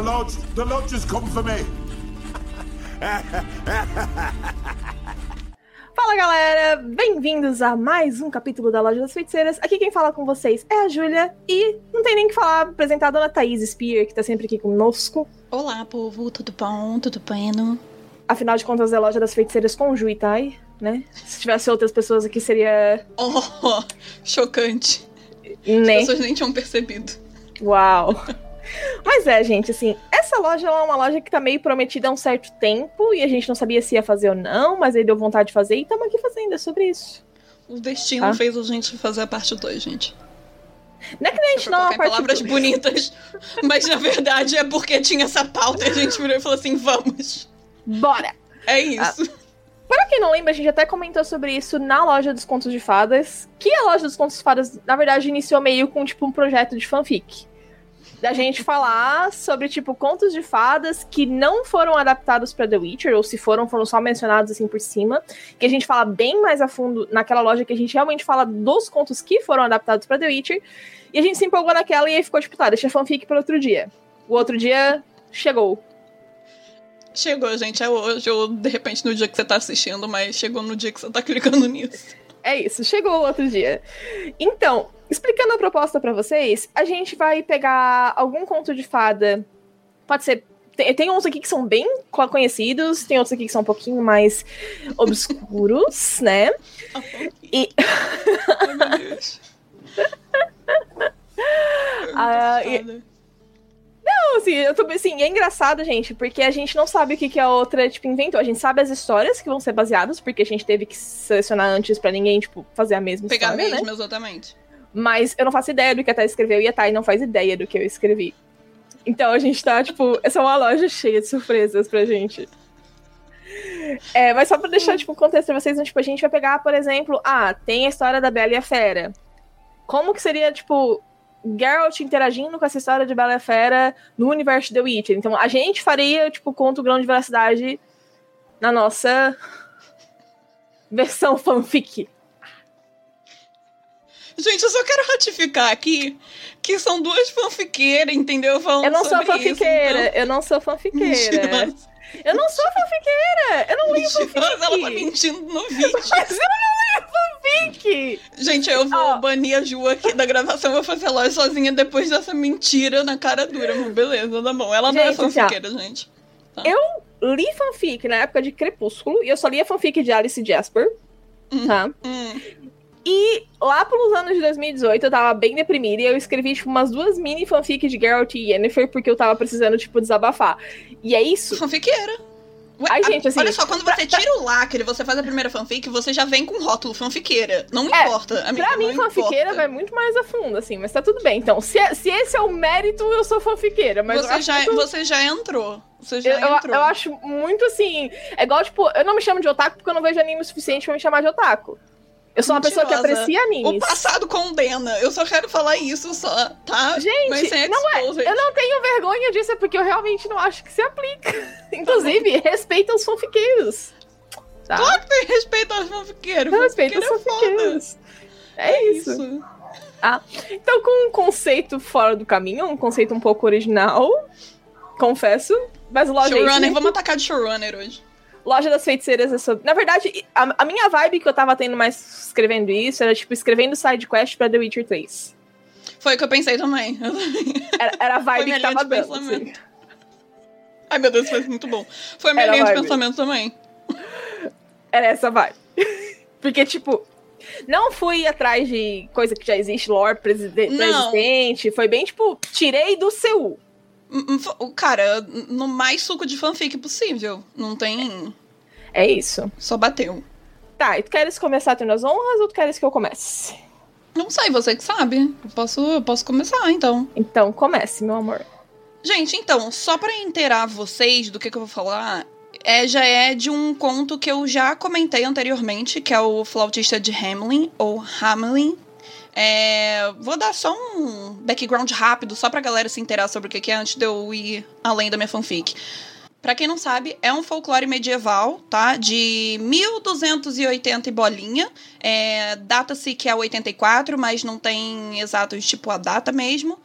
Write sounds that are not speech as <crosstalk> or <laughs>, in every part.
The lodge, the lodge has come for me. Fala galera, bem-vindos a mais um capítulo da Loja das Feiticeiras. Aqui quem fala com vocês é a Júlia e não tem nem que falar, apresentar a dona Thaís Spear, que tá sempre aqui conosco. Olá, povo, tudo bom? Tudo pleno? Afinal de contas, é a Loja das Feiticeiras com Ju e Thay, né? Se tivesse outras pessoas aqui, seria. Oh, <laughs> chocante. Né? As pessoas nem tinham percebido. Uau! Mas é, gente, assim, essa loja é uma loja que tá meio prometida há um certo tempo e a gente não sabia se ia fazer ou não, mas aí deu vontade de fazer e estamos aqui fazendo, é sobre isso. O destino Ah. fez a gente fazer a parte 2, gente. Não é que nem a gente Pra não é em parte palavras bonitas, <laughs> mas na verdade é porque tinha essa pauta e a gente virou e falou assim, vamos. Bora! É isso. Pra quem não lembra, a gente até comentou sobre isso na loja dos contos de fadas. Que a loja dos contos de fadas, na verdade, iniciou meio com tipo um projeto de fanfic. Da gente falar sobre, tipo, contos de fadas que não foram adaptados pra The Witcher, ou se foram, foram só mencionados assim por cima. Que a gente fala bem mais a fundo naquela loja que a gente realmente fala dos contos que foram adaptados pra The Witcher. E a gente se empolgou naquela e aí ficou, tipo, tá, deixa a fanfic para outro dia. O outro dia chegou. Chegou, gente. É hoje ou de repente no dia que você tá assistindo, mas chegou no dia que você tá clicando nisso. É isso, chegou o outro dia. Então, explicando a proposta pra vocês, a gente vai pegar algum conto de fada. Pode ser. Tem, tem uns aqui que são bem co- conhecidos, tem outros aqui que são um pouquinho mais obscuros, <laughs> né? E. Ai, meu Deus. <laughs> Ah. Não, assim, eu tô, assim, é engraçado, gente, porque a gente não sabe o que, que a outra, tipo, inventou. A gente sabe as histórias que vão ser baseadas, porque a gente teve que selecionar antes pra ninguém, tipo, fazer a mesma Pegar história, né? mesmo, exatamente. Mas eu não faço ideia do que a Thay escreveu e a Thay não faz ideia do que eu escrevi. Então a gente tá, tipo, essa é uma loja cheia de surpresas pra gente. É, mas só pra deixar, tipo, o contexto pra vocês, tipo, a gente vai pegar, por exemplo, ah, tem a história da Bela e a Fera. Como que seria, tipo, Geralt interagindo com essa história de Bela e a Fera no universo de The Witcher? Então a gente faria, tipo, conto grão de veracidade na nossa versão fanfic. Gente, eu só quero ratificar aqui que são duas fanfiqueiras, entendeu? Falando Eu não sou fanfiqueira, Isso, eu não sou então... fanfiqueira. Mentirosa. Eu não sou fanfiqueira! Eu não leio Mentirosa, ela tá fanfic! mentindo no <laughs> vídeo. Mas eu não leio fanfic! Gente, eu vou Ó. banir a Ju aqui da gravação, vou fazer a loja sozinha depois dessa mentira na cara dura. Mas beleza, tá bom. Ela não é Gente, assim, ó. fanfiqueira, gente. Eu li fanfic na época de Crepúsculo, e eu só lia fanfic de Alice Jasper, Hum. tá? Hum. E lá pelos anos de 2018 eu tava bem deprimida e eu escrevi, tipo, umas duas mini fanfics de Geralt e Yennefer porque eu tava precisando, tipo, desabafar. E é isso. Fanfiqueira. Ai, gente, assim, olha só, quando você tira o lacre, você faz a primeira fanfic, você já vem com rótulo fanfiqueira. Não É, importa. amiga, Pra mim, fanfiqueira importa. vai muito mais a fundo, assim, mas tá tudo bem. Então, se, se esse é o mérito, eu sou fanfiqueira. Mas eu Você já, muito- você já entrou. Você já Eu, eu, entrou. eu acho muito assim. É igual, tipo, eu não me chamo de otaku porque eu não vejo anime o suficiente pra me chamar de otaku. Eu sou uma pessoa que aprecia O animes. passado condena. Eu só quero falar isso só, tá? Gente, não é-. Eu não tenho vergonha disso, é porque eu realmente não acho que se aplica. <laughs> Inclusive, respeita os fanfiqueiros. Tá? Claro que tem respeito aos fanfiqueiros. Respeita os Fanfiqueiro é fanfiqueiros. É, foda. isso. Então, com um conceito fora do caminho, um conceito um pouco original, confesso. Mas é isso, Showrunner, vamos atacar de showrunner hoje. Loja das Feiticeiras é sobre. Na verdade, a, a minha vibe que eu tava tendo mais escrevendo isso era, tipo, escrevendo side quest pra The Witcher 3. Foi o que eu pensei também. Era, era a vibe que tava dando. pensamento. assim. Ai, meu Deus, foi muito bom. Foi a minha Era linha de pensamento também. Era essa vibe. <laughs> Porque, tipo, não fui atrás de coisa que já existe, lore preside- Não. pré-existente. Foi bem, tipo, tirei do seu. Hum, hum, Cara, no mais suco de fanfic possível. Não tem. É isso. Só bateu. Tá, e tu queres começar tendo as honras ou tu queres que eu comece? Não sei, você que sabe. Eu posso, eu posso começar, então. Então, comece, meu amor. Gente, então, só pra inteirar vocês do que, que eu vou falar, é, já é de um conto que eu já comentei anteriormente, que é o Flautista de Hamelin, ou Hamelin. É, vou dar só um background rápido, só pra galera se inteirar sobre o que é antes de eu ir além da minha fanfic. Pra quem não sabe, é um folclore medieval, tá? De 1280 e bolinha. É, Data-se que é 84, mas não tem exatos, tipo, a data mesmo.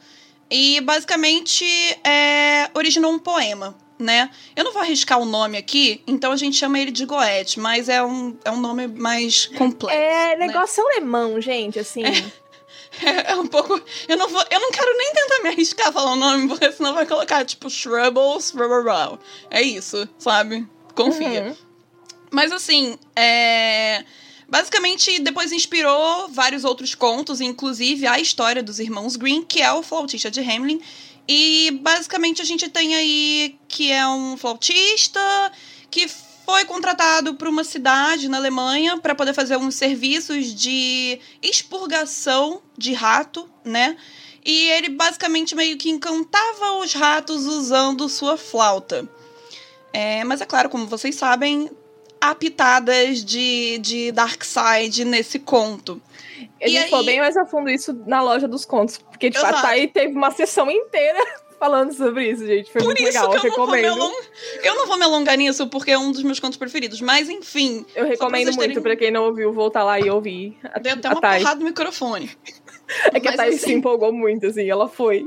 e basicamente é, originou um poema. Né? Eu não vou arriscar o nome aqui, então a gente chama ele de Goethe, mas é um, é um nome mais complexo. É né? negócio alemão, gente, assim. É, <laughs> é um pouco. Eu não vou. Eu não quero nem tentar me arriscar a falar o nome, porque senão vai colocar, tipo, Shrubbles. É isso, sabe? Confia. Uhum. Mas assim, é. Basicamente, depois inspirou vários outros contos, inclusive a história dos irmãos Green, que é o flautista de Hamlin. E basicamente a gente tem aí que é um flautista que foi contratado para uma cidade na Alemanha para poder fazer uns serviços de expurgação de rato, né? E ele basicamente meio que encantava os ratos usando sua flauta. É, mas é claro, como vocês sabem, há pitadas de, de Side nesse conto. A gente aí... falou bem mais a fundo isso na loja dos contos. Porque, de fato, Exato. aí teve uma sessão inteira <laughs> falando sobre isso, gente. Foi Por muito legal, eu me recomendo. along... eu não vou me alongar nisso, porque é um dos meus contos preferidos. Mas, enfim. Eu recomendo vocês muito terem- pra quem não ouviu voltar lá e ouvir. A, Dei até a uma Thay. porrada no microfone. <laughs> É que a Mas, Thay assim, se empolgou muito, assim. Ela foi.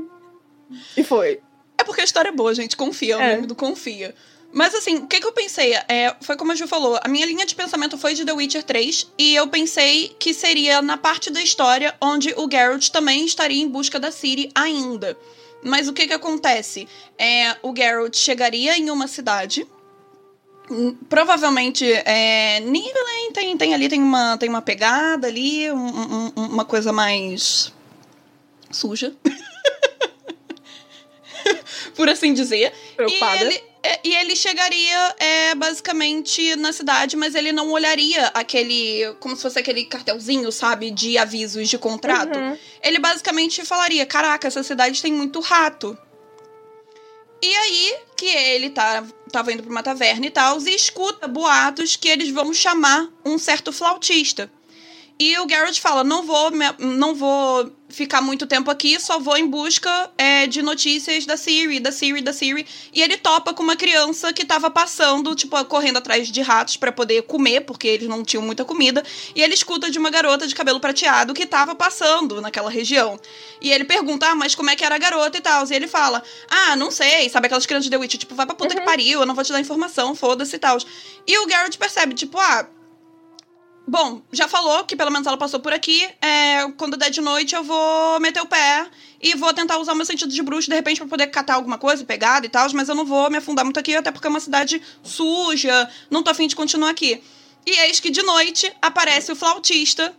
E foi. É porque a história é boa, gente. Confia, é o É. nome do confia. Mas assim, o que, que eu pensei? É, foi como a Ju falou, a minha linha de pensamento foi de The Witcher 3, e eu pensei que seria na parte da história onde o Geralt também estaria em busca da Ciri ainda. Mas o que que acontece? É, o Geralt chegaria em uma cidade. hum, Provavelmente, é, Nibelheim tem, tem ali, tem uma, tem uma pegada ali, um- um- um- uma coisa mais suja. <laughs> Por assim dizer. Preocupada. E ele, e ele chegaria é, basicamente na cidade, mas ele não olharia aquele. como se fosse aquele cartelzinho, sabe? De avisos de contrato. Uhum. Ele basicamente falaria: Caraca, essa cidade tem muito rato. E aí que ele tá, tava indo pra uma taverna e tal, e escuta boatos que eles vão chamar um certo flautista. E o Garrett fala: não vou, não vou ficar muito tempo aqui, só vou em busca é, de notícias da Siri, da Siri, da Siri. E ele topa com uma criança que tava passando, tipo, correndo atrás de ratos pra poder comer, porque eles não tinham muita comida. E ele escuta de uma garota de cabelo prateado que tava passando naquela região. E ele pergunta, ah, mas como é que era a garota e tal? E ele fala, ah, não sei, sabe aquelas crianças de The Witch, tipo, vai pra puta que pariu, eu não vou te dar informação, foda-se e tal. E o Garrett percebe, tipo, ah, Bom, já falou que pelo menos ela passou por aqui. É, quando der de noite, eu vou meter o pé e vou tentar usar o meu sentido de bruxo, de repente, pra poder catar alguma coisa, pegada e tal, mas eu não vou me afundar muito aqui, até porque é uma cidade suja, não tô afim de continuar aqui. E eis que de noite aparece o flautista,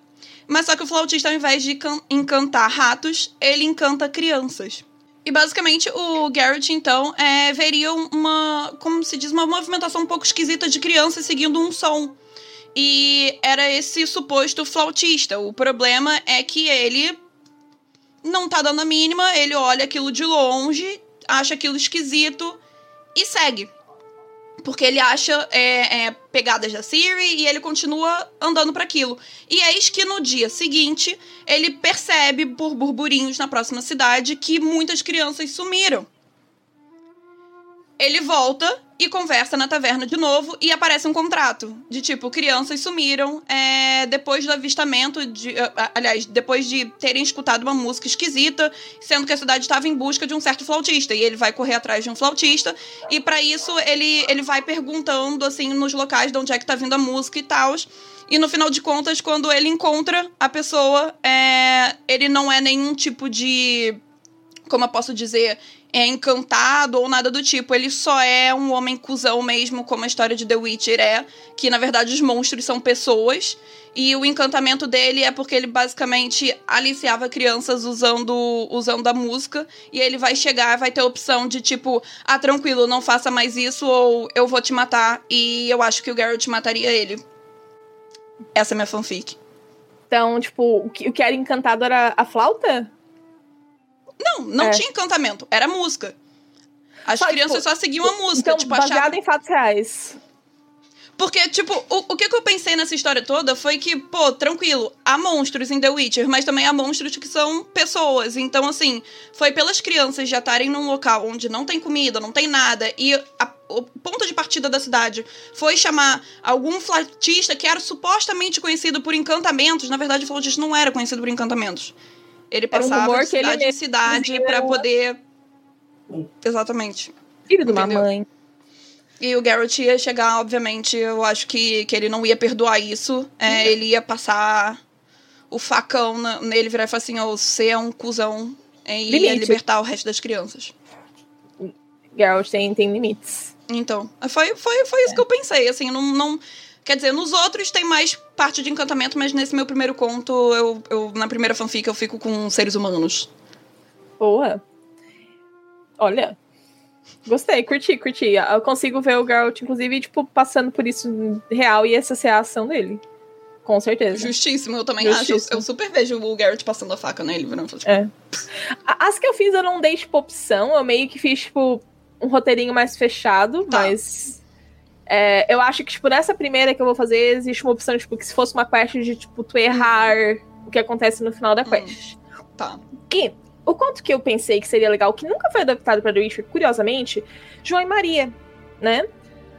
mas só que o flautista, ao invés de can- encantar ratos, ele encanta crianças. E basicamente o Garrett, então, é, veria uma, como se diz, uma movimentação um pouco esquisita de crianças seguindo um som. E era esse suposto flautista. O problema é que ele não tá dando a mínima, ele olha aquilo de longe, acha aquilo esquisito e segue. Porque ele acha é, é, pegadas da Siri e ele continua andando para aquilo. E eis que no dia seguinte ele percebe por burburinhos na próxima cidade que muitas crianças sumiram. Ele volta e conversa na taverna de novo e aparece um contrato de tipo crianças sumiram é, depois do avistamento de, aliás depois de terem escutado uma música esquisita sendo que a cidade estava em busca de um certo flautista e ele vai correr atrás de um flautista e para isso ele ele vai perguntando assim nos locais de onde é que tá vindo a música e tal e no final de contas quando ele encontra a pessoa é, ele não é nenhum tipo de como eu posso dizer, é encantado ou nada do tipo. Ele só é um homem cuzão mesmo, como a história de The Witcher é, que na verdade os monstros são pessoas. E o encantamento dele é porque ele basicamente aliciava crianças usando, usando a música. E ele vai chegar, vai ter a opção de tipo, ah, tranquilo, não faça mais isso, ou eu vou te matar. E eu acho que o Garrett mataria ele. Essa é minha fanfic. Então, tipo, o que, o que era encantado era a flauta? Não, não É. tinha encantamento, era música. As Só, crianças tipo, só seguiam a música, Então, tipo, baseado achavam... em fatos reais. Porque, tipo, o, o que, que eu pensei nessa história toda foi que, pô, tranquilo, há monstros em The Witcher, mas também há monstros que são pessoas. Então, assim, foi pelas crianças já estarem num local onde não tem comida, não tem nada, e a- o ponto de partida da cidade foi chamar algum flautista que era supostamente conhecido por encantamentos. Na verdade, o flautista não era conhecido por encantamentos. Ele um passava rumor de que ele cidade em cidade pra poder. Exatamente. Filho de uma mãe. E o Garrett ia chegar, obviamente, eu acho que, que ele não ia perdoar isso. É, ele ia passar o facão na- nele, virar e falar assim: Ô, você é um cuzão. é, E ia Limite. libertar o resto das crianças. Geralt tem, tem limites. Então, foi, foi, foi isso que eu pensei. Assim, não, não. Quer dizer, nos outros tem mais parte de encantamento, mas nesse meu primeiro conto, eu, eu na primeira fanfic, eu fico com seres humanos. Boa. Olha. Gostei, curti, curti. Eu consigo ver o Geralt, inclusive, tipo, passando por isso real e essa ser a ação dele. Com certeza. Justíssimo, eu também Justíssimo. acho. Eu, eu super vejo o Garrett passando a faca nele, falando, tipo, É. As que eu fiz eu não dei, tipo, opção. Eu meio que fiz, tipo, um roteirinho mais fechado, Tá. mas. É, eu acho que, tipo, nessa primeira que eu vou fazer, existe uma opção, tipo, que se fosse uma quest de, tipo, tu errar o que acontece no final da quest. tá. E o quanto que eu pensei que seria legal, que nunca foi adaptado pra The Witcher, curiosamente, João e Maria, né?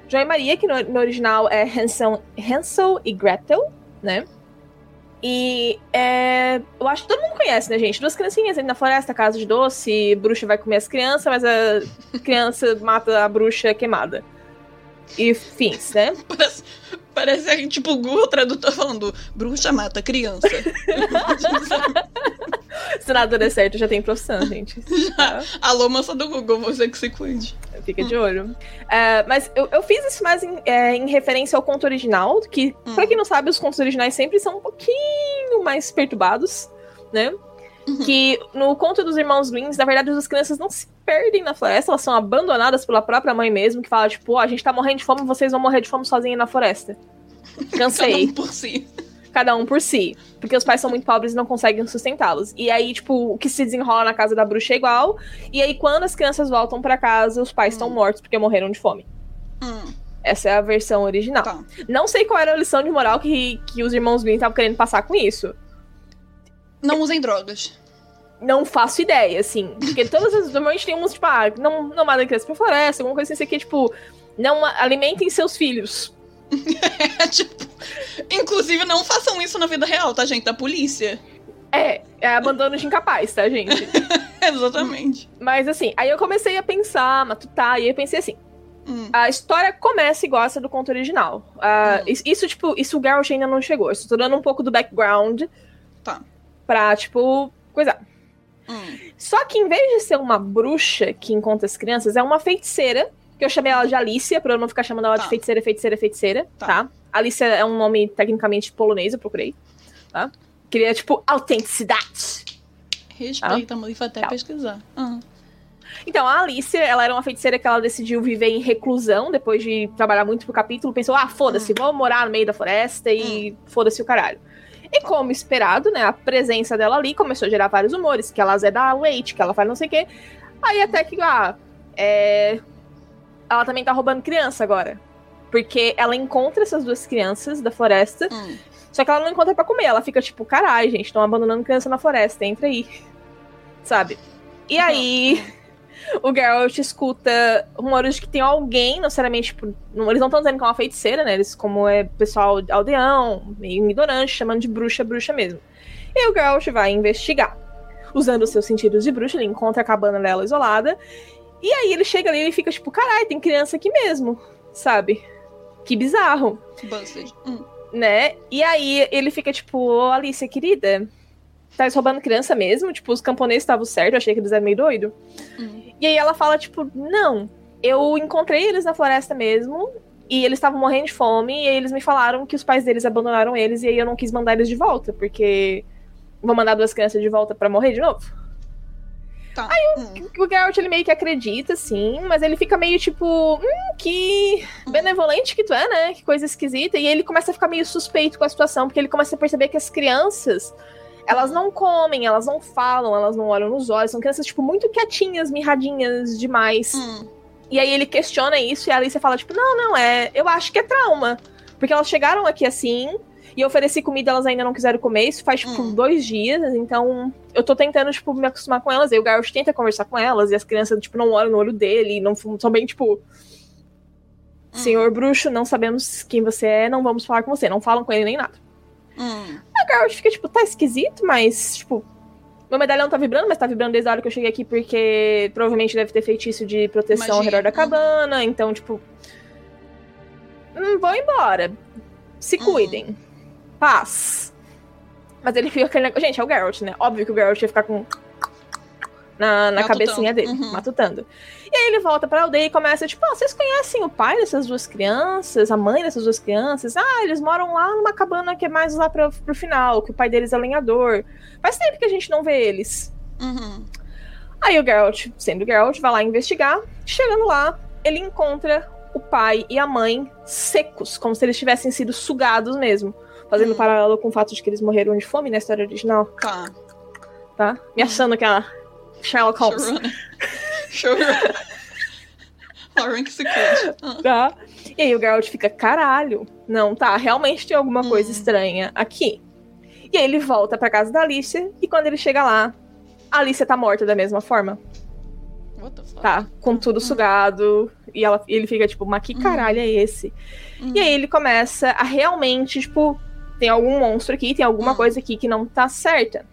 João e Maria, que no, no original é Hansel, Hansel e Gretel, né? E é, eu acho que todo mundo conhece, né, gente? Duas criancinhas ali na floresta, casa de doce, bruxa vai comer as crianças, mas a criança mata a bruxa queimada. E fins, né? <laughs> Parece, parece tipo o Google Tradutor falando: bruxa mata criança. <laughs> Se nada der certo, já tem profissão, gente. <laughs> Tá? Alô, moça do Google, você que se cuide. Fica de olho. É, mas eu, eu fiz isso mais em, é, em referência ao conto original, que, Hum. pra quem não sabe, os contos originais sempre são um pouquinho mais perturbados, né? Uhum. Que no conto dos irmãos Greens, na verdade, as crianças não se perdem na floresta, elas são abandonadas pela própria mãe mesmo, que fala, tipo, ó, a gente tá morrendo de fome, vocês vão morrer de fome sozinhos na floresta. Cada Cansei um por si. cada um por si. Porque os pais são muito pobres e não conseguem sustentá-los. E aí, tipo, o que se desenrola na casa da bruxa é igual. E aí, quando as crianças voltam pra casa, os pais estão Hum. mortos porque morreram de fome. Hum, Essa é a versão original. tá. Não sei qual era a lição de moral que, que os irmãos Green estavam querendo passar com isso. Não usem drogas. Não faço ideia, assim. Porque todas as. Normalmente tem uns, tipo, ah, não, não mandem criança pra floresta, alguma coisa assim, aqui, tipo, não alimentem seus filhos. É <laughs> tipo. Inclusive, não façam isso na vida real, tá, gente? Da polícia. É, é abandono de incapaz, tá, gente? <laughs> Exatamente. Mas assim, aí eu comecei a pensar, matutar, e aí eu pensei assim. Hum, A história começa igual essa do conto original. Ah, Hum. is- Isso, tipo, isso o Geralt ainda não chegou. Eu estou dando um pouco do background Tá. pra, tipo, coisa. Hum, Só que em vez de ser uma bruxa que encontra as crianças, é uma feiticeira, que eu chamei ela de Alicia, pra eu não ficar chamando ela Tá. de feiticeira, feiticeira, feiticeira, Tá. tá? Alicia é um nome tecnicamente polonês, eu procurei, tá? Queria, tipo, autenticidade. Respeita, e vou até Tá. pesquisar. Ah, Então, a Alicia, ela era uma feiticeira que ela decidiu viver em reclusão, depois de trabalhar muito pro capítulo, pensou, ah, foda-se, vou morar no meio da floresta e foda-se o caralho. E como esperado, né, a presença dela ali começou a gerar vários humores, que ela dá leite, que ela faz não sei o quê. Aí até que, ah, é... ela também tá roubando criança agora. Porque ela encontra essas duas crianças da floresta, hum. só que ela não encontra pra comer. Ela fica tipo, caralho, gente, estão abandonando criança na floresta, entra aí. Sabe? E aí, <laughs> o Geralt escuta rumores de que tem alguém, não necessariamente, tipo, não- eles não estão dizendo que é uma feiticeira, né? Eles, como é pessoal aldeão, meio ignorante, chamando de bruxa, bruxa mesmo. E o Geralt vai investigar. Usando os seus sentidos de bruxa, ele encontra a cabana dela isolada. E aí ele chega ali e ele fica tipo, caralho, tem criança aqui mesmo, sabe? Que bizarro. Hum. né? E aí ele fica tipo, Alicia, querida, tá roubando criança mesmo? Tipo, os camponeses estavam certos, eu achei que eles eram meio doido. Hum. E aí ela fala, tipo, não, eu encontrei eles na floresta mesmo, e eles estavam morrendo de fome, e aí eles me falaram que os pais deles abandonaram eles, e aí eu não quis mandar eles de volta, porque vou mandar duas crianças de volta pra morrer de novo. Tá. Hum. O Geralt, ele meio que acredita, sim, mas ele fica meio tipo, hum, que benevolente que tu é, né? Que coisa esquisita. E ele começa a ficar meio suspeito com a situação, porque ele começa a perceber que as crianças, elas não comem, elas não falam, elas não olham nos olhos. São crianças, tipo, muito quietinhas, mirradinhas demais. Hum. E aí ele questiona isso e a Alicia fala, tipo, não, não, é. Eu acho que é trauma. Porque elas chegaram aqui assim. E eu ofereci comida, elas ainda não quiseram comer. Isso faz, tipo, Hum. dois dias. Então, eu tô tentando, tipo, me acostumar com elas. E o Garrett tenta conversar com elas. E as crianças, tipo, não olham no olho dele. Não são bem, tipo. Senhor bruxo, não sabemos quem você é, não vamos falar com você. Não falam com ele nem nada. Hum. A Garrett fica, tipo, tá esquisito, mas, tipo. Meu medalhão tá vibrando, mas tá vibrando desde a hora que eu cheguei aqui, porque provavelmente deve ter feitiço de proteção ao Magia. redor da cabana. Então, tipo. Hum, vou embora. Se Uhum. cuidem. Paz. Mas ele fica aquele negócio. Gente, é o Geralt, né? Óbvio que o Geralt ia ficar com. Na, na cabecinha dele, Uhum. matutando. E aí ele volta pra aldeia e começa, tipo, ah, vocês conhecem o pai dessas duas crianças, a mãe dessas duas crianças? Ah, eles moram lá numa cabana que é mais lá pro, pro final, que o pai deles é lenhador. Faz tempo que a gente não vê eles. Uhum. Aí o Geralt, sendo o Geralt, vai lá investigar. Chegando lá, ele encontra o pai e a mãe secos, como se eles tivessem sido sugados mesmo. Fazendo Hum. paralelo com o fato de que eles morreram de fome na história original, Tá. tá? Me achando que ela. Sherlock Holmes. Showrunner. Lauren que se. Tá? E aí o Geralt fica, caralho, não, tá, realmente tem alguma coisa Hum. estranha aqui. E aí ele volta pra casa da Alicia, e quando ele chega lá, a Alicia tá morta da mesma forma, What the fuck? tá? Com tudo sugado, e ela, ele fica tipo, mas que caralho é esse? Hum. E aí ele começa a realmente, tipo, tem algum monstro aqui, tem alguma Hum. coisa aqui que não tá certa.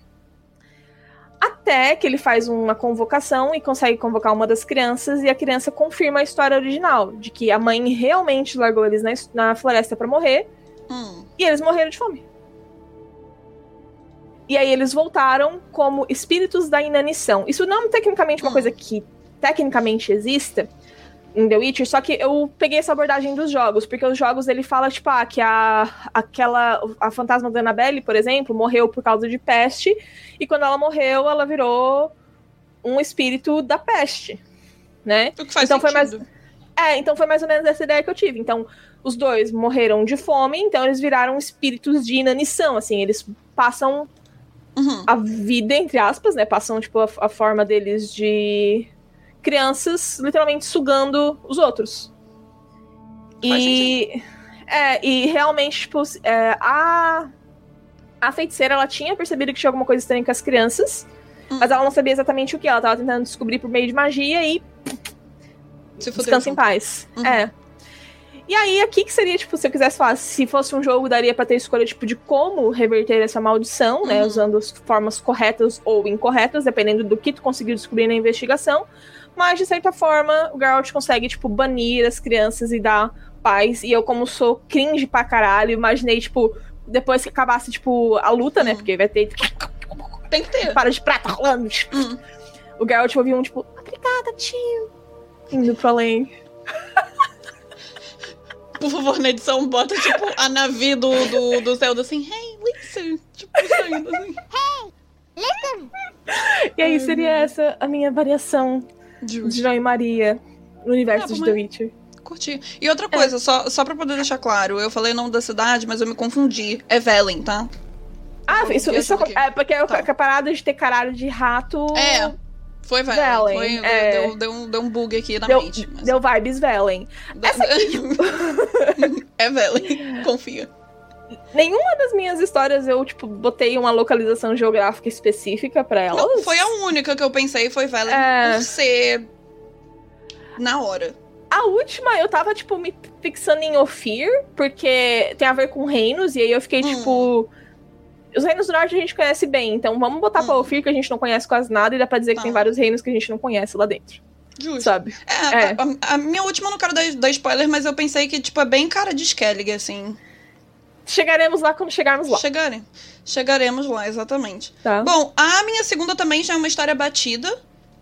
Até que ele faz uma convocação e consegue convocar uma das crianças, e a criança confirma a história original, de que a mãe realmente largou eles na, na floresta pra morrer, Hum. e eles morreram de fome. E aí eles voltaram como espíritos da inanição. Isso não é tecnicamente uma Hum. coisa que tecnicamente exista em The Witcher, só que eu peguei essa abordagem dos jogos, porque os jogos ele fala tipo ah, que a aquela a fantasma da Annabelle, por exemplo, morreu por causa de peste, e quando ela morreu, ela virou um espírito da peste, né? O que faz Então foi mais- sentido. É, então foi mais ou menos essa ideia que eu tive. Então, os dois morreram de fome, então eles viraram espíritos de inanição, assim, eles passam Uhum. a vida, entre aspas, né? Passam, tipo, a, a forma deles de crianças, literalmente sugando os outros. Faz E. É, e realmente, tipo, é, a. A feiticeira, ela tinha percebido que tinha alguma coisa estranha com as crianças, Hum. mas ela não sabia exatamente o que. Ela tava tentando descobrir por meio de magia e Se Descansa em paz. Uhum. É. E aí, aqui que seria, tipo, se eu quisesse falar, se fosse um jogo, daria pra ter escolha, tipo, de como reverter essa maldição, né? Uhum. Usando as formas corretas ou incorretas, dependendo do que tu conseguiu descobrir na investigação. Mas, de certa forma, o Geralt consegue, tipo, banir as crianças e dar paz. E eu, como sou cringe pra caralho, imaginei, tipo, depois que acabasse, tipo, a luta, né? Uhum. Porque vai ter Tem que ter. para de prata rolando. Hum. O Geralt ouviu um, tipo, obrigada, tio. Indo pro além. Por favor, na edição, bota, tipo, a navi do, do, do Zelda assim, hey, listen. Tipo, saindo assim. E aí seria essa a minha variação de Justo. João e Maria no universo Ah, de The Witcher. Curti. E outra coisa, só, só pra poder deixar claro, eu falei o nome da cidade, mas eu me confundi. É Velen, tá? Ah, isso, isso aqui. é porque eu Tá. a parada de ter caralho de rato. É, Foi Velen. Velen, Foi, é. deu, deu, um, deu um bug aqui na Deu, mente. mas- deu vibes Velen. Essa <laughs> é Velen, confia. Nenhuma das minhas histórias eu, tipo, botei uma localização geográfica específica pra elas. Não, foi a única que eu pensei, foi Velen É. por ser na hora. A última, eu tava, tipo, me fixando em Ophir, porque tem a ver com reinos, e aí eu fiquei, Hum. tipo. Os reinos do norte a gente conhece bem, então vamos botar pra Hum. Ophir, que a gente não conhece quase nada, e dá pra dizer que Tá. tem vários reinos que a gente não conhece lá dentro, Justo. sabe? É, É. A, a minha última eu não quero dar, dar spoiler, mas eu pensei que, tipo, é bem cara de Skellig, assim. Chegaremos lá quando chegarmos lá, Chegarem. Chegaremos lá, exatamente. tá? Bom, a minha segunda também já é uma história batida.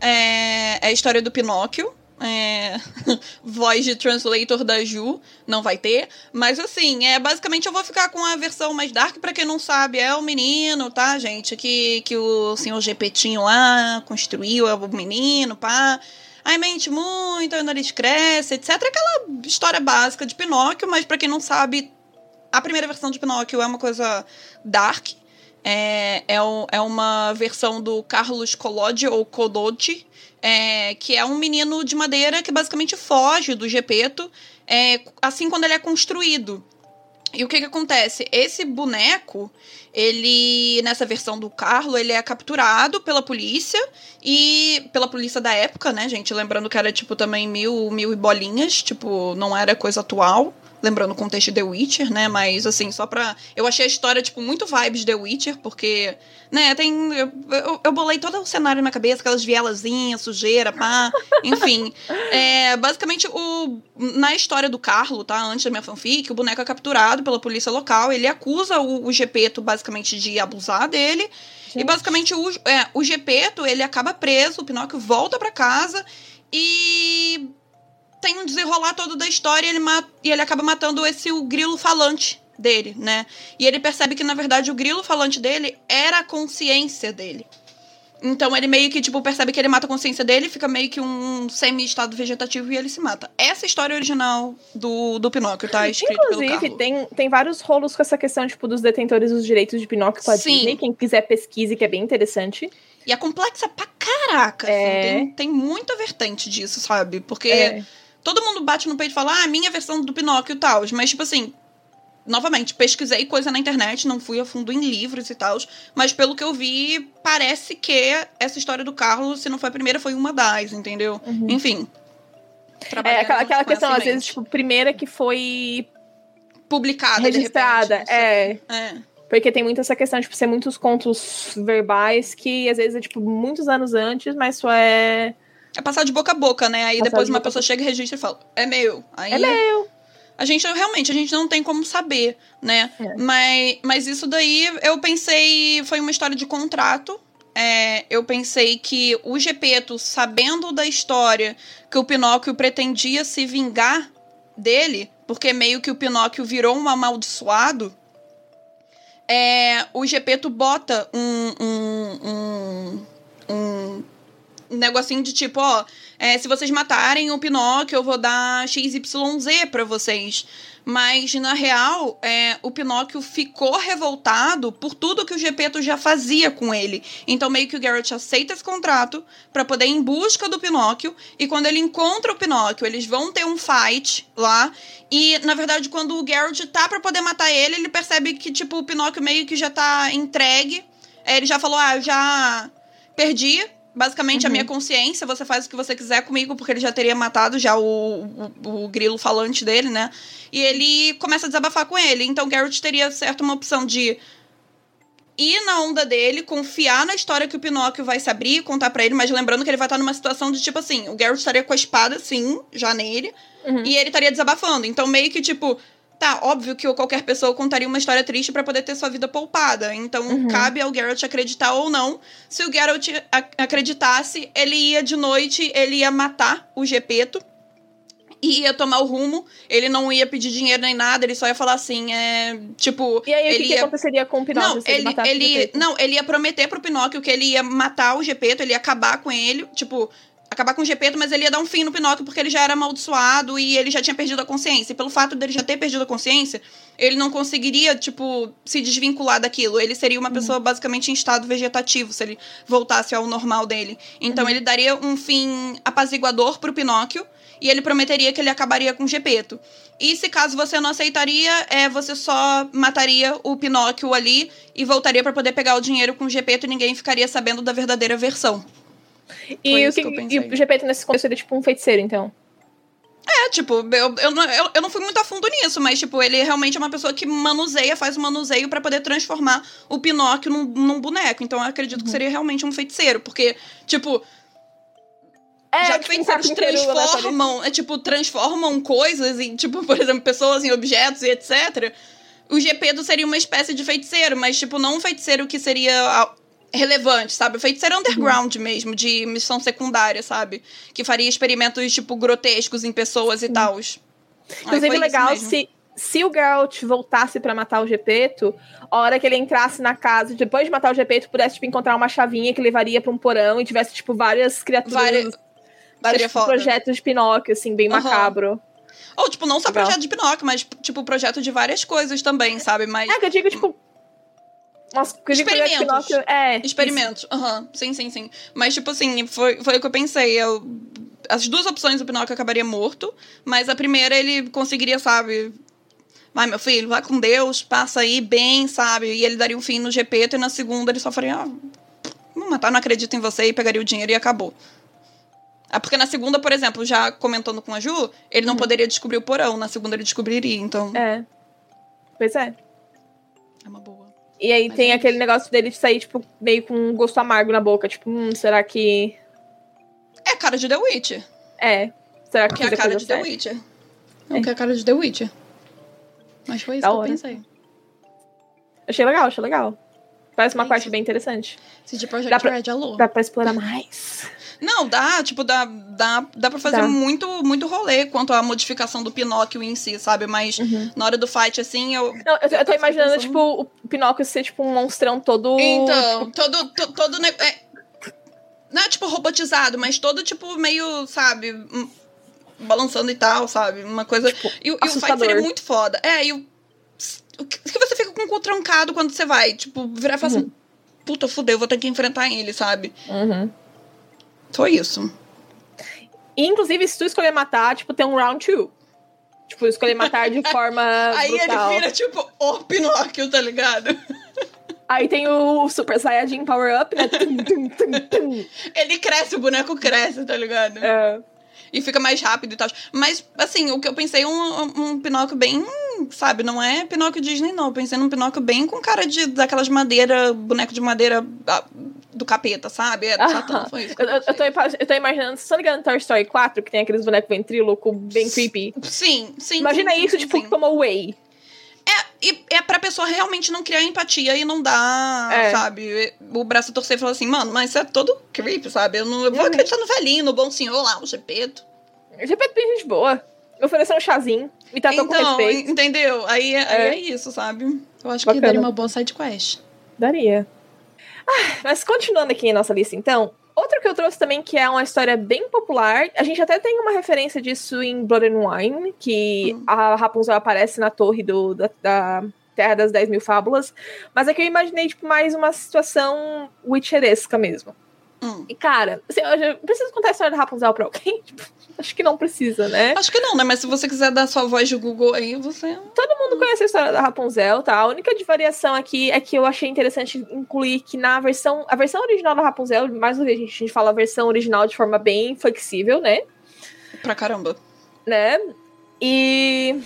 É, é a história do Pinóquio. É... <laughs> Voz de translator da Ju, não vai ter. Mas assim, é basicamente eu vou ficar com a versão mais dark, pra quem não sabe, é o menino, tá, gente? Que, que o senhor Gepetinho lá construiu, é o menino, pá. Aí mente muito, o nariz cresce, etc. Aquela história básica de Pinóquio, mas pra quem não sabe, a primeira versão de Pinóquio é uma coisa dark. É, é, é uma versão do Carlos Collodi, ou Collodi, é, que é um menino de madeira que basicamente foge do Gepeto, é, assim quando ele é construído. E o que que acontece? Esse boneco, ele, nessa versão do Carlo, ele é capturado pela polícia e pela polícia da época, né, gente? Lembrando que era, tipo, também mil, mil e bolinhas, tipo, não era coisa atual. Lembrando o contexto de The Witcher, né? Mas, assim, só pra. Eu achei a história, tipo, muito vibes The Witcher, porque, né, tem. Eu, eu, eu bolei todo o cenário na cabeça, aquelas vielazinhas, sujeira, pá. <laughs> Enfim. é, basicamente, o, na história do Carlo, tá? Antes da minha fanfic, o boneco é capturado pela polícia local. Ele acusa o, o Gepeto, basicamente, de abusar dele. Gente. E basicamente o, é, o Gepeto, ele acaba preso, o Pinóquio volta para casa e tem um desenrolar todo da história e ele, mata, e ele acaba matando esse o grilo falante dele, né? E ele percebe que, na verdade, o grilo falante dele era a consciência dele. Então ele meio que, tipo, percebe que ele mata a consciência dele, fica meio que um semi-estado vegetativo e ele se mata. Essa é a história original do, do Pinóquio, tá? Escrito Inclusive, tem, tem vários rolos com essa questão, tipo, dos detentores dos direitos de Pinóquio com a Sim. Disney. Quem quiser pesquise, que é bem interessante. E é complexa pra caraca, assim, é... assim, tem, tem muita vertente disso, sabe? Porque é. Todo mundo bate no peito e fala, ah, minha versão do Pinóquio e tal. Mas, tipo assim, novamente, pesquisei coisa na internet, não fui a fundo em livros e tal, mas pelo que eu vi, parece que essa história do Carlos, se não foi a primeira, foi uma das, entendeu? Uhum. Enfim. É, aquela, aquela questão, às vezes, tipo, primeira que foi publicada, registrada, repente, é. é. Porque tem muito essa questão, tipo, ser muitos contos verbais que às vezes é, tipo, muitos anos antes, mas só é. É passar de boca a boca, né? Aí passar depois uma pessoa chega e registra e fala, é meu. Aí é meu. A gente realmente, a gente não tem como saber, né? É. Mas, mas isso daí eu pensei, foi uma história de contrato. É, eu pensei que o Gepeto, sabendo da história que o Pinóquio pretendia se vingar dele, porque meio que o Pinóquio virou um amaldiçoado, é, o Gepeto bota um, um, um negocinho de tipo, ó, é, se vocês matarem o Pinóquio, eu vou dar XYZ para vocês. Mas, na real, é, o Pinóquio ficou revoltado por tudo que o Gepeto já fazia com ele. Então, meio que o Garrett aceita esse contrato para poder ir em busca do Pinóquio. E quando ele encontra o Pinóquio, eles vão ter um fight lá. E, na verdade, quando o Garrett tá para poder matar ele, ele percebe que, tipo, o Pinóquio meio que já tá entregue. É, ele já falou, ah, eu já perdi, basicamente uhum. a minha uhum. consciência, você faz o que você quiser comigo, porque ele já teria matado já o, o, o, grilo falante dele, né? E ele começa a desabafar com ele. Então Garrett teria certo uma opção de ir na onda dele, confiar na história que o Pinóquio vai se abrir, contar para ele, mas lembrando que ele vai estar numa situação de tipo assim, o Garrett estaria com a espada assim, já nele, uhum. e ele estaria desabafando. Então meio que tipo, Tá, óbvio que qualquer pessoa contaria uma história triste para poder ter sua vida poupada. Então, uhum. cabe ao Geralt acreditar ou não. Se o Geralt acreditasse, ele ia de noite, ele ia matar o Gepeto e ia tomar o rumo. Ele não ia pedir dinheiro nem nada, ele só ia falar assim, é, tipo, E aí ele o que, ia... que aconteceria com o Pinóquio não, ele, ele, ele não, ele ia prometer pro Pinóquio que ele ia matar o Gepeto, ele ia acabar com ele, tipo, acabar com o Gepeto, mas ele ia dar um fim no Pinóquio porque ele já era amaldiçoado e ele já tinha perdido a consciência. E pelo fato dele já ter perdido a consciência, ele não conseguiria, tipo, se desvincular daquilo. Ele seria uma uhum. pessoa basicamente em estado vegetativo se ele voltasse ao normal dele. Então uhum. ele daria um fim apaziguador pro Pinóquio e ele prometeria que ele acabaria com o Gepeto. E se caso você não aceitaria, é você só mataria o Pinóquio ali e voltaria para poder pegar o dinheiro com o Gepeto e ninguém ficaria sabendo da verdadeira versão. E o, que, que e o Gepeto nesse contexto seria tipo um feiticeiro, então? É, tipo, eu, eu, eu, eu não fui muito a fundo nisso, mas, tipo, ele realmente é uma pessoa que manuseia, faz o manuseio para poder transformar o Pinóquio num, num boneco. Então eu acredito uhum. que seria realmente um feiticeiro, porque, tipo. É, já que feiticeiros transformam, é, tipo, transformam coisas em, tipo, <laughs> por exemplo, pessoas em objetos e etc. O Gepeto seria uma espécie de feiticeiro, mas, tipo, não um feiticeiro que seria relevante, sabe? Feiticeiro underground uhum. mesmo, de missão secundária, sabe? Que faria experimentos, tipo, grotescos em pessoas e tal. Inclusive, legal se, se o Geralt voltasse para matar o Gepeto, a hora que ele entrasse na casa, depois de matar o Gepeto, pudesse, tipo, encontrar uma chavinha que levaria para um porão e tivesse, tipo, várias criaturas. Várias, vários tipo, projetos de Pinóquio, assim, bem uhum. macabro. Ou, tipo, não só legal. projeto de Pinóquio, mas, tipo, projeto de várias coisas também, sabe? Mas... É, que eu digo, tipo, nossa, experimentos. É, experimentos. Uhum. sim, sim, sim. Mas, tipo assim, foi, foi o que eu pensei. Eu, as duas opções o Pinóquio acabaria morto, mas a primeira ele conseguiria, sabe? Vai, meu filho, vai com Deus, passa aí bem, sabe? E ele daria um fim no GP, e na segunda ele só faria, ah, não matar, não acredito em você, e pegaria o dinheiro e acabou. Ah, porque na segunda, por exemplo, já comentando com a Ju, ele não Uhum. poderia descobrir o porão. Na segunda ele descobriria, então. É. Pois é. É uma boa. E aí Mas tem é aquele negócio dele de sair, tipo, meio com um gosto amargo na boca. Tipo, hum, será que. É a cara de The Witcher. É. Será que Que é a cara de The? Witcher. Não, que é a cara de The Witcher. Mas foi isso Da que eu hora. pensei. Achei legal, achei legal. Parece uma É parte bem interessante. CD Projekt Dá pra- Red, alô. Dá pra explorar mais. Não, dá, tipo, dá, dá, dá pra fazer Dá. muito, muito rolê quanto à modificação do Pinóquio em si, sabe? Mas Uhum. na hora do fight, assim, eu. Não, eu, eu tô fiquei imaginando, pensando- tipo, o Pinóquio ser, tipo, um monstrão todo. Então, todo. to- todo ne- é, não é tipo robotizado, mas todo, tipo, meio, sabe? hum, Balançando e tal, sabe? Uma coisa. Tipo, e, o- e o fight assustador. seria muito foda. É, e o. O que que você fica com o cu trancado quando você vai? Tipo, virar e falar assim. Puta, fudeu, vou ter que enfrentar ele, sabe? Uhum. Foi isso. E, inclusive, se tu escolher matar, tipo, tem um round two. Tipo, escolher matar de <laughs> forma Aí brutal. ele vira, tipo, o Pinóquio, tá ligado? Aí tem o Super Saiyajin Power Up, né? <laughs> Tum, tum, tum. Ele cresce, o boneco cresce, tá ligado? É. E fica mais rápido e tal. Mas, assim, o que eu pensei é um, um Pinóquio bem, sabe, não é Pinóquio Disney, não. Eu pensei num Pinóquio bem com cara de daquelas madeira, boneco de madeira ah, do capeta, sabe? É do Satã, Ah, foi isso. eu, eu, eu tô, eu tô imaginando, estão ligando no Toy Story 4, que tem aqueles bonecos ventríloco bem creepy? Sim, sim. Imagina sim, isso, sim, tipo, sim. como Way. É, e é pra pessoa realmente não criar empatia e não dar, É. sabe, o braço torcer e falar assim, mano, mas isso é todo creep, sabe? Eu, não, eu vou Uhum. acreditar no velhinho, no bom senhor lá, o Gepeto. GP bem gente boa. Ofereceu um chazinho, me tratou com Então, respeito. entendeu? Aí, é- aí É. é isso, sabe? Eu acho que Bacana. daria uma boa side quest. Daria. Ah, mas continuando aqui em nossa lista, então. Outro que eu trouxe também, que é uma história bem popular. A gente até tem uma referência disso em Blood and Wine, que Hum. a Rapunzel aparece na torre do, da, da Terra das 10 Mil Fábulas. Mas aqui eu imaginei, tipo, mais uma situação witcheresca mesmo. Hum. E, cara, assim, eu já- preciso contar a história da Rapunzel pra alguém? <laughs> Tipo, acho que não precisa, né? Acho que não, né? Mas se você quiser dar sua voz de Google aí, você. Todo mundo conhece a história da Rapunzel, tá? A única de variação aqui é que eu achei interessante incluir que na versão. A versão original da Rapunzel, mais uma vez, a gente, a gente fala a versão original de forma bem flexível, né? Pra caramba. né? E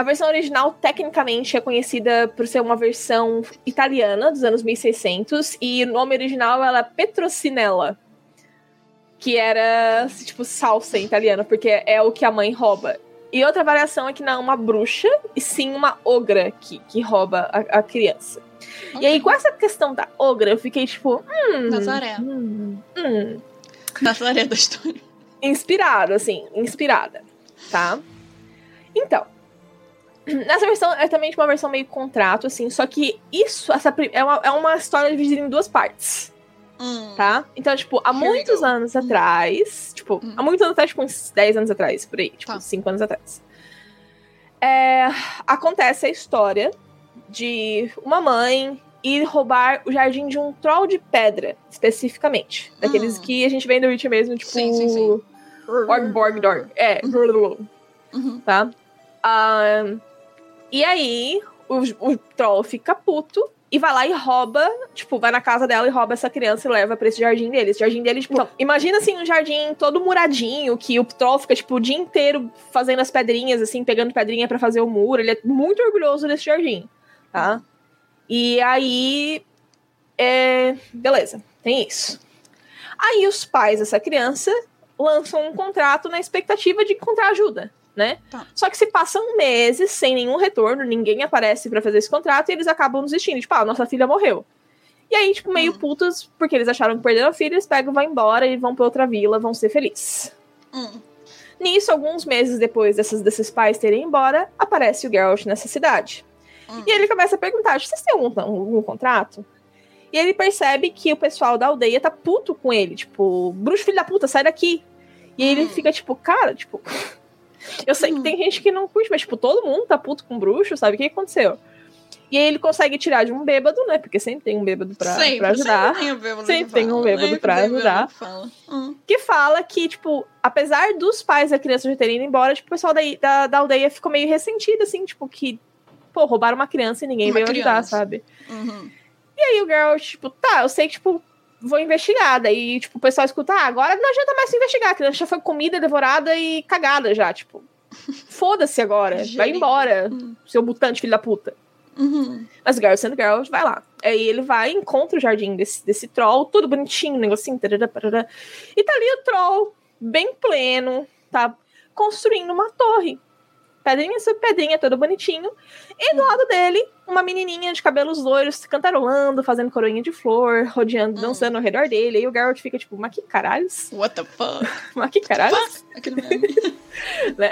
a versão original, tecnicamente, é conhecida por ser uma versão italiana dos anos 1600, e o nome original ela é Petrocinella, que era, tipo, salsa em italiano, porque é o que a mãe rouba. E outra variação é que não é uma bruxa, e sim uma ogra que, que rouba a, a criança. E aí, com essa questão da ogra, eu fiquei tipo, hum. Nazaré. Hum, hum, Nazaré da história. inspirada, assim, inspirada, tá? Então, <clears throat> nessa versão é também uma versão meio contrato, assim, só que isso essa, é, uma, é uma história dividida em duas partes, Hum. tá? Então, tipo, há Here muitos anos atrás, tipo, Hum. há muitos anos atrás, tipo, uns 10 anos atrás, por aí, tipo, Tá. 5 anos atrás. É, acontece a história de uma mãe ir roubar o jardim de um troll de pedra, especificamente. Daqueles Hum. que a gente vê no Witcher mesmo, tipo. Sim, sim, sim. Org, Borg, Dorg. É. Uhum. Tá? Ah, e aí, o, o troll fica puto e vai lá e rouba, tipo, vai na casa dela e rouba essa criança e leva pra esse jardim dele. Esse jardim dele, tipo, imagina assim, um jardim todo muradinho, que o troll fica, tipo, o dia inteiro fazendo as pedrinhas, assim, pegando pedrinha pra fazer o muro. Ele é muito orgulhoso desse jardim, tá? E aí. É, beleza, tem isso. Aí os pais dessa criança lançam um contrato na expectativa de encontrar ajuda, né? Tá. Só que se passam meses sem nenhum retorno, ninguém aparece pra fazer esse contrato e eles acabam desistindo. Tipo, ah, nossa filha morreu. E aí, tipo, meio Hum. putos, porque eles acharam que perderam a filha, eles pegam, vão embora e vão pra outra vila, vão ser felizes. Hum. Nisso, alguns meses depois dessas, desses pais terem embora, aparece o Geralt nessa cidade. Hum. E ele começa a perguntar: vocês têm algum, algum contrato? E ele percebe que o pessoal da aldeia tá puto com ele. Tipo, bruxo filho da puta, sai daqui. E ele Hum. fica tipo, cara, tipo. Eu sei que Hum. tem gente que não curte, mas, tipo, todo mundo tá puto com bruxo, sabe? O que aconteceu? E aí ele consegue tirar de um bêbado, né? Porque sempre tem um bêbado pra, sempre, pra ajudar. Sempre tem um bêbado Sempre tem um bêbado pra ajudar. que fala. Hum. Que fala que, tipo, apesar dos pais da criança já terem ido embora, tipo, o pessoal da, da, da aldeia ficou meio ressentido, assim, tipo, que, pô, roubaram uma criança e ninguém Uma veio ajudar, criança. sabe? Uhum. E aí o Geralt, tipo, tá, eu sei que, tipo, vou investigar. Daí, tipo, o pessoal escuta, ah, agora não adianta mais se investigar, que já foi comida, devorada e cagada já, tipo. <laughs> Foda-se agora, vai embora, Hum. seu mutante filho da puta. Uhum. Mas Girl sendo Girl, vai lá. Aí ele vai, encontra o jardim desse, desse troll, tudo bonitinho, negocinho, tarará, parará. e tá ali o troll, bem pleno, tá construindo uma torre. Pedrinha sobre pedrinha, todo bonitinho. E do lado dele, uma menininha de cabelos loiros, cantarolando, fazendo coroinha de flor, rodeando, Hum. dançando ao redor dele. E o Geralt fica tipo, mas que caralhos? <laughs> What the fuck? <laughs> Mas que caralhos? Fuck? Aquele meme. <laughs> né?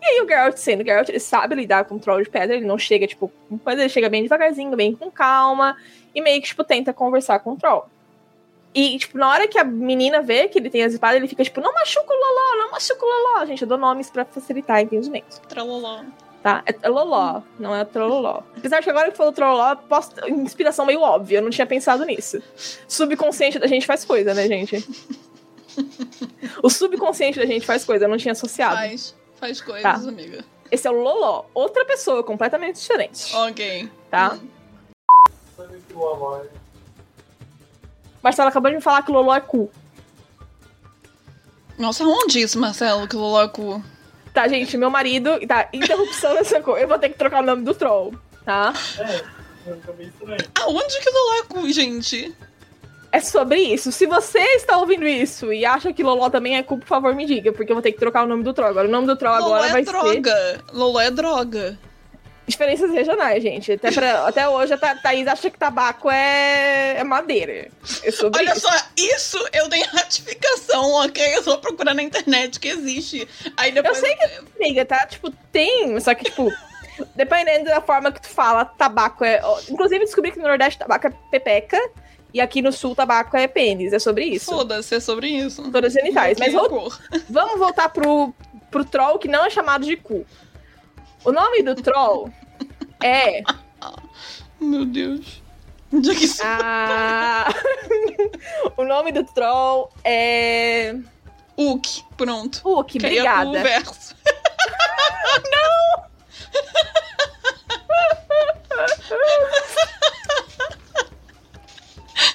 E aí o Geralt, sendo Geralt, ele sabe lidar com o troll de pedra, ele não chega, tipo, mas ele chega bem devagarzinho, bem com calma, e meio que, tipo, tenta conversar com o troll. E, tipo, na hora que a menina vê que ele tem as espadas, ele fica, tipo, não machuca o Loló, não machuca o Loló. Gente, eu dou nomes pra facilitar entendimento, Traloló. tá? É, é Loló, não é Trololó. Apesar de que agora que falou Trololó, posso... inspiração meio óbvia, eu não tinha pensado nisso. Subconsciente da gente faz coisa, né, gente? o subconsciente da gente faz coisa, eu não tinha associado. Faz, faz coisas, Tá. amiga. Esse é o Loló, outra pessoa completamente diferente, Ok. tá? Hum. Marcelo acabou de me falar que o Loló é cu. Nossa, onde isso, Marcelo, que Loló é cu? Tá, gente, meu marido. Tá, interrupção nessa coisa. Eu vou ter que trocar o nome do troll, tá? Aonde que Loló é cu, gente? É sobre isso. Se você está ouvindo isso e acha que Loló também é cu, por favor, me diga, porque eu vou ter que trocar o nome do troll. Agora, o nome do troll Loló agora é vai ser droga. Loló é droga. Diferenças regionais, gente. Até, pra- até hoje a Tha- Thaís acha que tabaco é, é madeira. É Olha isso. só, isso eu tenho ratificação, ok? Eu só procurar na internet que existe. Aí depois. sei Amiga, tá? Tipo, tem. Só que, tipo, <laughs> dependendo da forma que tu fala, tabaco é. Inclusive, descobri que no Nordeste tabaco é pepeca e aqui no Sul tabaco é pênis. É sobre isso. Foda-se, é sobre isso. Todas as genitais. Mas Que vamos voltar pro, pro troll que não é chamado de cu. O nome do troll é. Meu Deus. Onde é que isso. Ah, <laughs> o nome do troll é. Uk, pronto. Uk, Queria o obrigada. verso.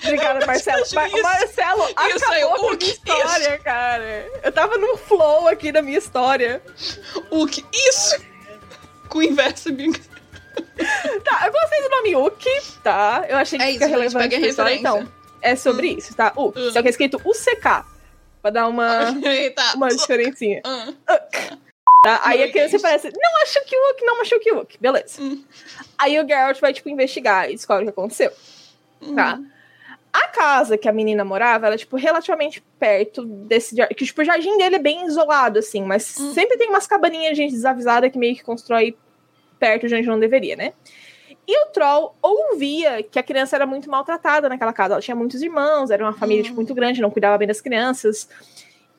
Obrigada, Marcelo. Isso, Mar- isso. Marcelo, Isso aí, acabou com a minha história, cara. Eu tava no flow aqui da minha história. Uk, isso! Com o inverso. <laughs> Tá, eu gostei do nome Uk, tá? Eu achei que É fica isso, relevante referência. então. É sobre isso, tá? Uh, Hum. Só que é escrito UCK. Pra dar uma, <laughs> Eita. uma diferencinha. Ah, Tá? Aí a criança parece, não machuque o Uk, não machuque o Uk. Beleza. Hum. Aí o Geralt vai, tipo, investigar e descobre o que aconteceu. hum. Tá. A casa que a menina morava, ela é, tipo, relativamente perto desse jardim. Que, tipo, o jardim dele é bem isolado, assim, mas Hum. sempre tem umas cabaninhas de gente desavisada que meio que constrói perto de onde não deveria, né? E o Troll ouvia que a criança era muito maltratada naquela casa. Ela tinha muitos irmãos, era uma família, Hum. tipo, muito grande, não cuidava bem das crianças.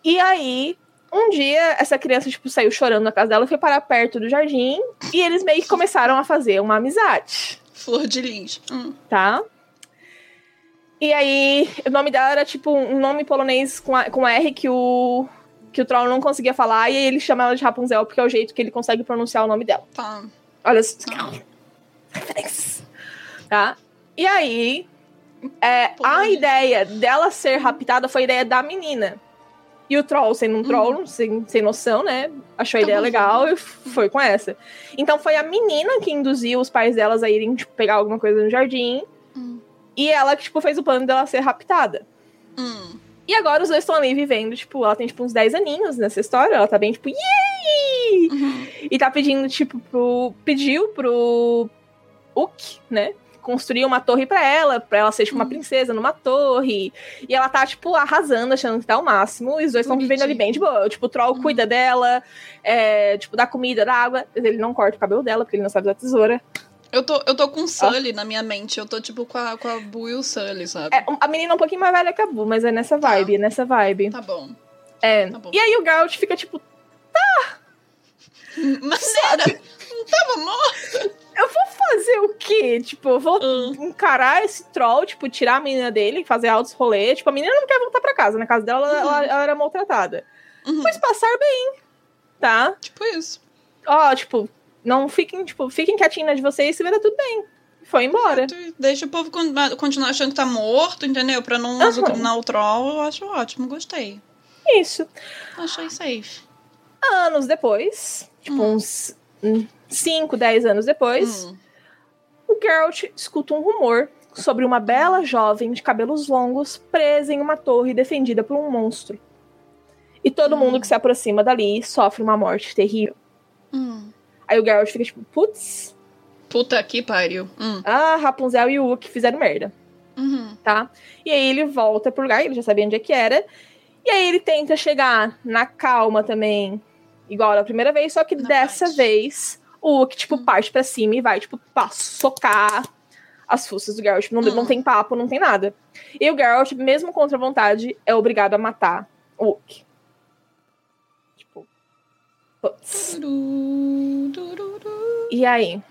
E aí, um dia, essa criança, tipo, saiu chorando na casa dela, foi parar perto do jardim, e eles meio que começaram a fazer uma amizade Flor de lis. Hum. tá? E aí, o nome dela era tipo um nome polonês com, a- com R que o que o Troll não conseguia falar, e aí ele chama ela de Rapunzel porque é o jeito que ele consegue pronunciar o nome dela. Tá. Só. tá. Referências. Tá? E aí, é, a ideia dela ser raptada foi a ideia da menina. E o troll, sendo um troll, sem, sem noção, né? Achou a ideia legal e foi com essa. Então foi a menina que induziu os pais delas a irem, tipo, pegar alguma coisa no jardim. Hum. E ela que, tipo, fez o plano dela ser raptada. Hum. E agora os dois estão ali vivendo, tipo, ela tem, tipo, uns 10 aninhos nessa história. Ela tá bem, tipo, yay! Uhum. E tá pedindo, tipo, pro. Pediu pro Uk, né? Construir uma torre pra ela, pra ela ser, tipo, uma Hum. princesa numa torre. E ela tá, tipo, arrasando, achando que tá o máximo. E os dois estão vivendo ali bem de boa. Tipo, o Troll Hum. cuida dela, é, tipo, dá comida, dá água. Ele não corta o cabelo dela, porque ele não sabe usar tesoura. Eu tô, eu tô com o Sully na minha mente. Eu tô, tipo, com a, com a Boo e o Sully, sabe? É, a menina é um pouquinho mais velha que a Bu, mas é nessa vibe, é nessa vibe. Tá bom. É. Tá bom. E aí o Geralt fica, tipo, <laughs> Mas era. Não tava morto. eu vou fazer o quê? Tipo, eu vou Hum. encarar esse troll, tipo, tirar a menina dele, fazer altos rolês. Tipo, a menina não quer voltar pra casa. Na casa dela, ela, ela- ela era maltratada. Uhum. Mas passar bem, tá? Tipo isso. Ó, tipo, não fiquem, tipo, fiquem quietinhos de vocês, se vai dar tudo bem. foi embora. Deixa o povo continuar achando que tá morto, entendeu? Pra não azucrinar o troll, eu acho ótimo, gostei. Isso. Achei safe. Anos depois, tipo uns 5, 10 anos depois, Hum. o Geralt escuta um rumor sobre uma bela jovem de cabelos longos presa em uma torre defendida por um monstro. E todo mundo que se aproxima dali sofre uma morte terrível. Hum. Aí o Geralt fica tipo, putz, Puta que pariu. Hum. ah, Rapunzel e o Uck fizeram merda, Uhum. tá? E aí ele volta pro lugar, ele já sabia onde é que era. E aí ele tenta chegar na calma também, igual da primeira vez, só que Na dessa paz. vez o Uck, tipo, Hum. parte pra cima e vai, tipo, pá, socar as fuças do Geralt. Não, Hum. não tem papo, não tem nada. E o Geralt, mesmo contra a vontade, é obrigado a matar o Uck. Tipo, putz. Tururu. E aí?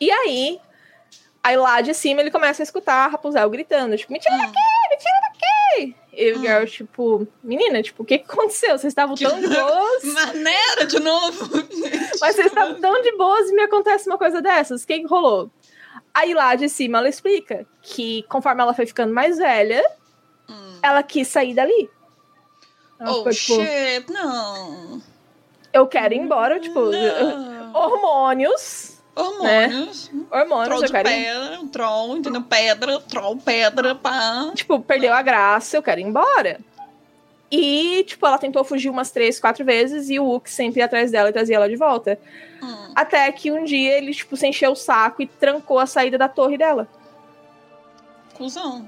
E aí, aí lá de cima ele começa a escutar a Rapunzel gritando, tipo, me tira Hum. daqui, me tira daqui! E o Hum. Geralt, tipo, menina, tipo, o que, que aconteceu? Vocês estavam tão de <laughs> boas, Maneira de novo. <laughs> mas vocês estavam tão de boas e me acontece uma coisa dessas. O que, que rolou? Aí lá de cima ela explica que conforme ela foi ficando mais velha, Hum. ela quis sair dali. Ela Oh, ficou, tipo, shit, não. eu quero ir embora, tipo, Não. Hormônios. Hormônios. Hormônios, Troll eu quero pedra, um troll, entendeu? Pedra, troll, pedra, pá. tipo, perdeu a graça, eu quero ir embora. E, tipo, ela tentou fugir umas três, quatro vezes e o Uck sempre ia atrás dela e trazia ela de volta. Hum. Até que um dia ele, tipo, se encheu o saco e trancou a saída da torre dela. Cusão.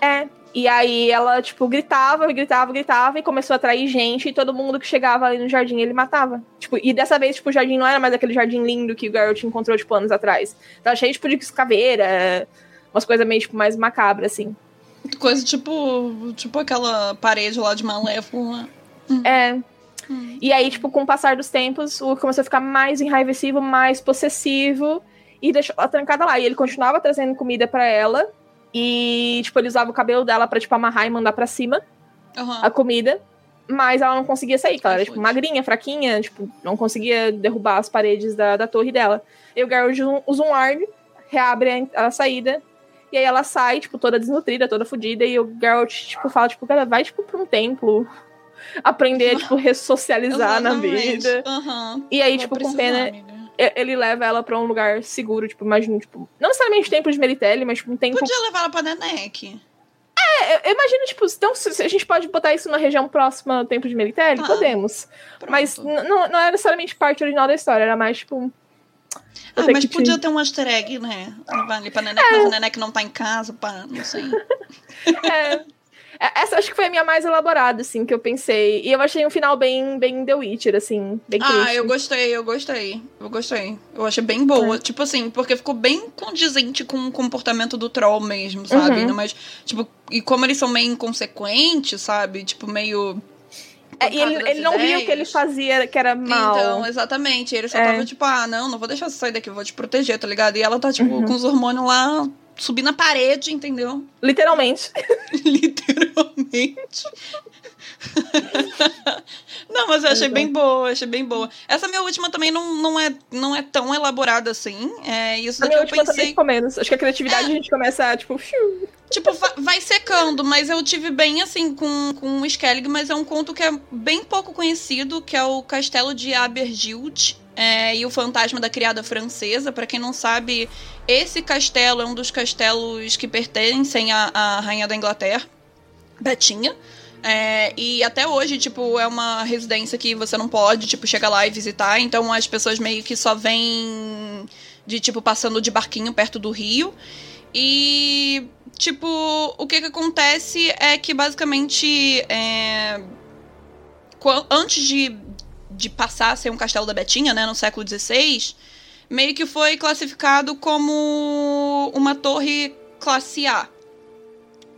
É. E aí ela, tipo, gritava, gritava, gritava e começou a atrair gente e todo mundo que chegava ali no jardim ele matava. Tipo, e dessa vez, tipo, o jardim não era mais aquele jardim lindo que o Geralt encontrou, tipo, anos atrás. Tava cheio, tipo, de caveira, umas coisas meio, tipo, mais macabras, assim. Coisa tipo. Tipo aquela parede lá de Malévola. É, Hum. E aí, tipo, com o passar dos tempos, o começou a ficar mais enraivecido, mais possessivo e deixou ela trancada lá. E ele continuava trazendo comida pra ela. E, tipo, ele usava o cabelo dela pra, tipo, amarrar e mandar pra cima Aham. a comida. Mas ela não conseguia sair, porque ela era, tipo, magrinha, fraquinha, tipo, não conseguia derrubar as paredes da, da torre dela. E o Geralt usa um- arm, reabre a, a saída. E aí ela sai, tipo, toda desnutrida, toda fodida. E o Geralt, tipo, fala, tipo, cara, vai, tipo, pra um templo. Aprender, <laughs> tipo, ressocializar na vida. Aham. E aí, Vou tipo, com pena, amiga. Ele leva ela pra um lugar seguro, tipo, imagina, tipo, não necessariamente templo de Meritelli, mas tipo, um templo. Podia levar ela pra Nenek. É, eu, imagino, tipo, então, se, a gente pode botar isso na região próxima ao templo de Meritelli, Ah, podemos. Pronto. Mas não, não era necessariamente parte original da história, era mais, tipo. Ah, mas podia tinha- ter um easter egg, né? Ali pra Nenek, mas a Nenek não tá em casa, pá, não sei. <laughs> É, é, essa acho que foi a minha mais elaborada, assim, que eu pensei. E eu achei um final bem, bem The Witcher, assim, bem triste. Ah, eu gostei, eu gostei. Eu gostei. Eu achei bem boa. É. Tipo assim, porque ficou bem condizente com o comportamento do troll mesmo, sabe? Uhum. Mas, tipo, e como eles são meio inconsequentes, sabe? Tipo, meio. É, e ele, ele não viu o que ele fazia que era mal. Então, exatamente. Ele só É. tava tipo, ah, não, não vou deixar você sair daqui, eu vou te proteger, tá ligado? E ela tá, tipo, Uhum. com os hormônios lá subindo a parede, entendeu? Literalmente. <laughs> Literalmente. <laughs> não, mas eu achei bem boa, achei bem boa. Essa minha última também não, não, é, não é tão elaborada assim. É isso A daqui minha eu última também pensei. ficou menos. Acho que a criatividade a gente começa, tipo, fiu. Tipo, va- vai secando, mas eu tive bem assim com, com o Skellig, mas é um conto que é bem pouco conhecido, que é o Castelo de Abergild. é, e o Fantasma da Criada Francesa. Pra quem não sabe, esse castelo é um dos castelos que pertencem à, à Rainha da Inglaterra, Betinha. É, e até hoje, tipo, é uma residência que você não pode, tipo, chegar lá e visitar. Então as pessoas meio que só vêm de, tipo, passando de barquinho perto do rio. E, tipo, o que que acontece é que basicamente. É, antes de, de passar a ser um castelo da Betinha, né, no século XVI, meio que foi classificado como uma torre classe A.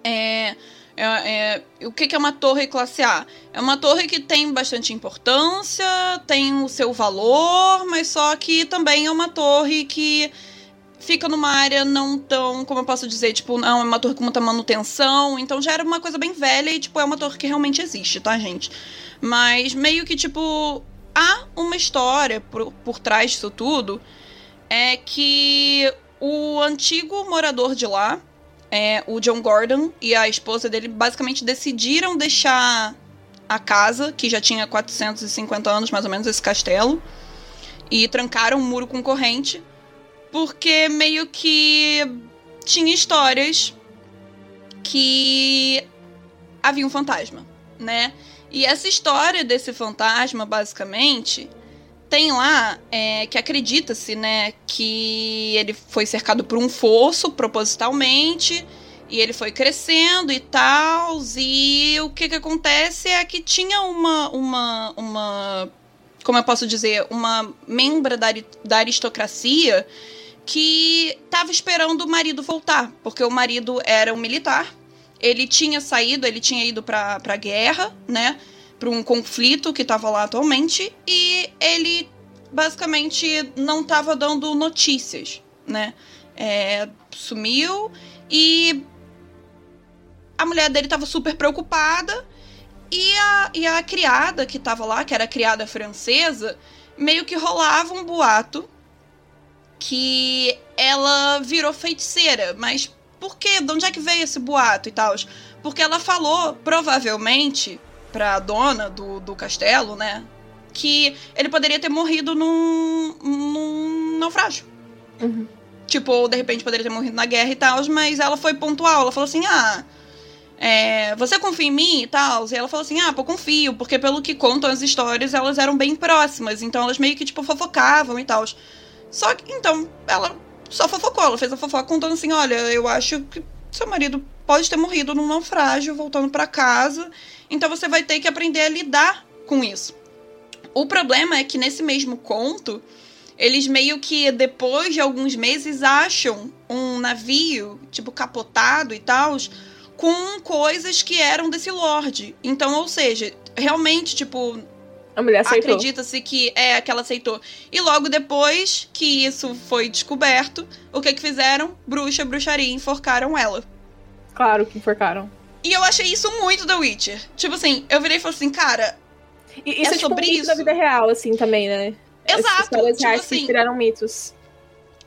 É, é, é, o que, que é uma torre classe A? É uma torre que tem bastante importância, tem o seu valor, mas só que também é uma torre que fica numa área não tão, como eu posso dizer, tipo, não é uma torre com muita manutenção, então já era uma coisa bem velha e, tipo, é uma torre que realmente existe, tá, gente? Mas meio que, tipo, há uma história por, por trás disso tudo. é que o antigo morador de lá, é, o John Gordon e a esposa dele basicamente decidiram deixar a casa, que já tinha 450 anos mais ou menos, esse castelo, e trancaram um muro com corrente, porque meio que tinha histórias que havia um fantasma, né? E essa história desse fantasma, basicamente, tem lá é, que acredita-se, né, que ele foi cercado por um fosso propositalmente e ele foi crescendo e tal. E o que que acontece é que tinha uma uma uma como eu posso dizer, uma membra da, da aristocracia que estava esperando o marido voltar, porque o marido era um militar. Ele tinha saído, ele tinha ido para a guerra, né? Para um conflito que estava lá atualmente e ele basicamente não estava dando notícias, né? É, sumiu e a mulher dele estava super preocupada e a, e a criada que estava lá, que era criada francesa, meio que rolava um boato que ela virou feiticeira. Mas por quê? De onde é que veio esse boato e tal? Porque ela falou, provavelmente, pra dona do, do castelo, né? Que ele poderia ter morrido num, num naufrágio. Uhum. Tipo, ou de repente poderia ter morrido na guerra e tal, mas ela foi pontual. Ela falou assim: ah, é, você confia em mim e tal? E ela falou assim: ah, pô, confio, porque pelo que contam as histórias, elas eram bem próximas. Então elas meio que, tipo, fofocavam e tal. Só que, então, ela só fofocou. Ela fez a fofoca contando assim: olha, eu acho que seu marido pode ter morrido num naufrágio, voltando para casa. Então você vai ter que aprender a lidar com isso. O problema é que nesse mesmo conto, eles meio que depois de alguns meses acham um navio, tipo capotado e tal, com coisas que eram desse lord. Então, ou seja, realmente, tipo, a mulher aceitou. Acredita-se que é que ela aceitou. E logo depois que isso foi descoberto, o que que fizeram? Bruxa, bruxaria, enforcaram ela. Claro que enforcaram. E eu achei isso muito The Witcher. Tipo assim, eu virei e falei assim, cara. E, isso é, é sobre tipo um isso. da vida real, assim, também, né? Exato. As histórias tipo reais assim, que viraram mitos.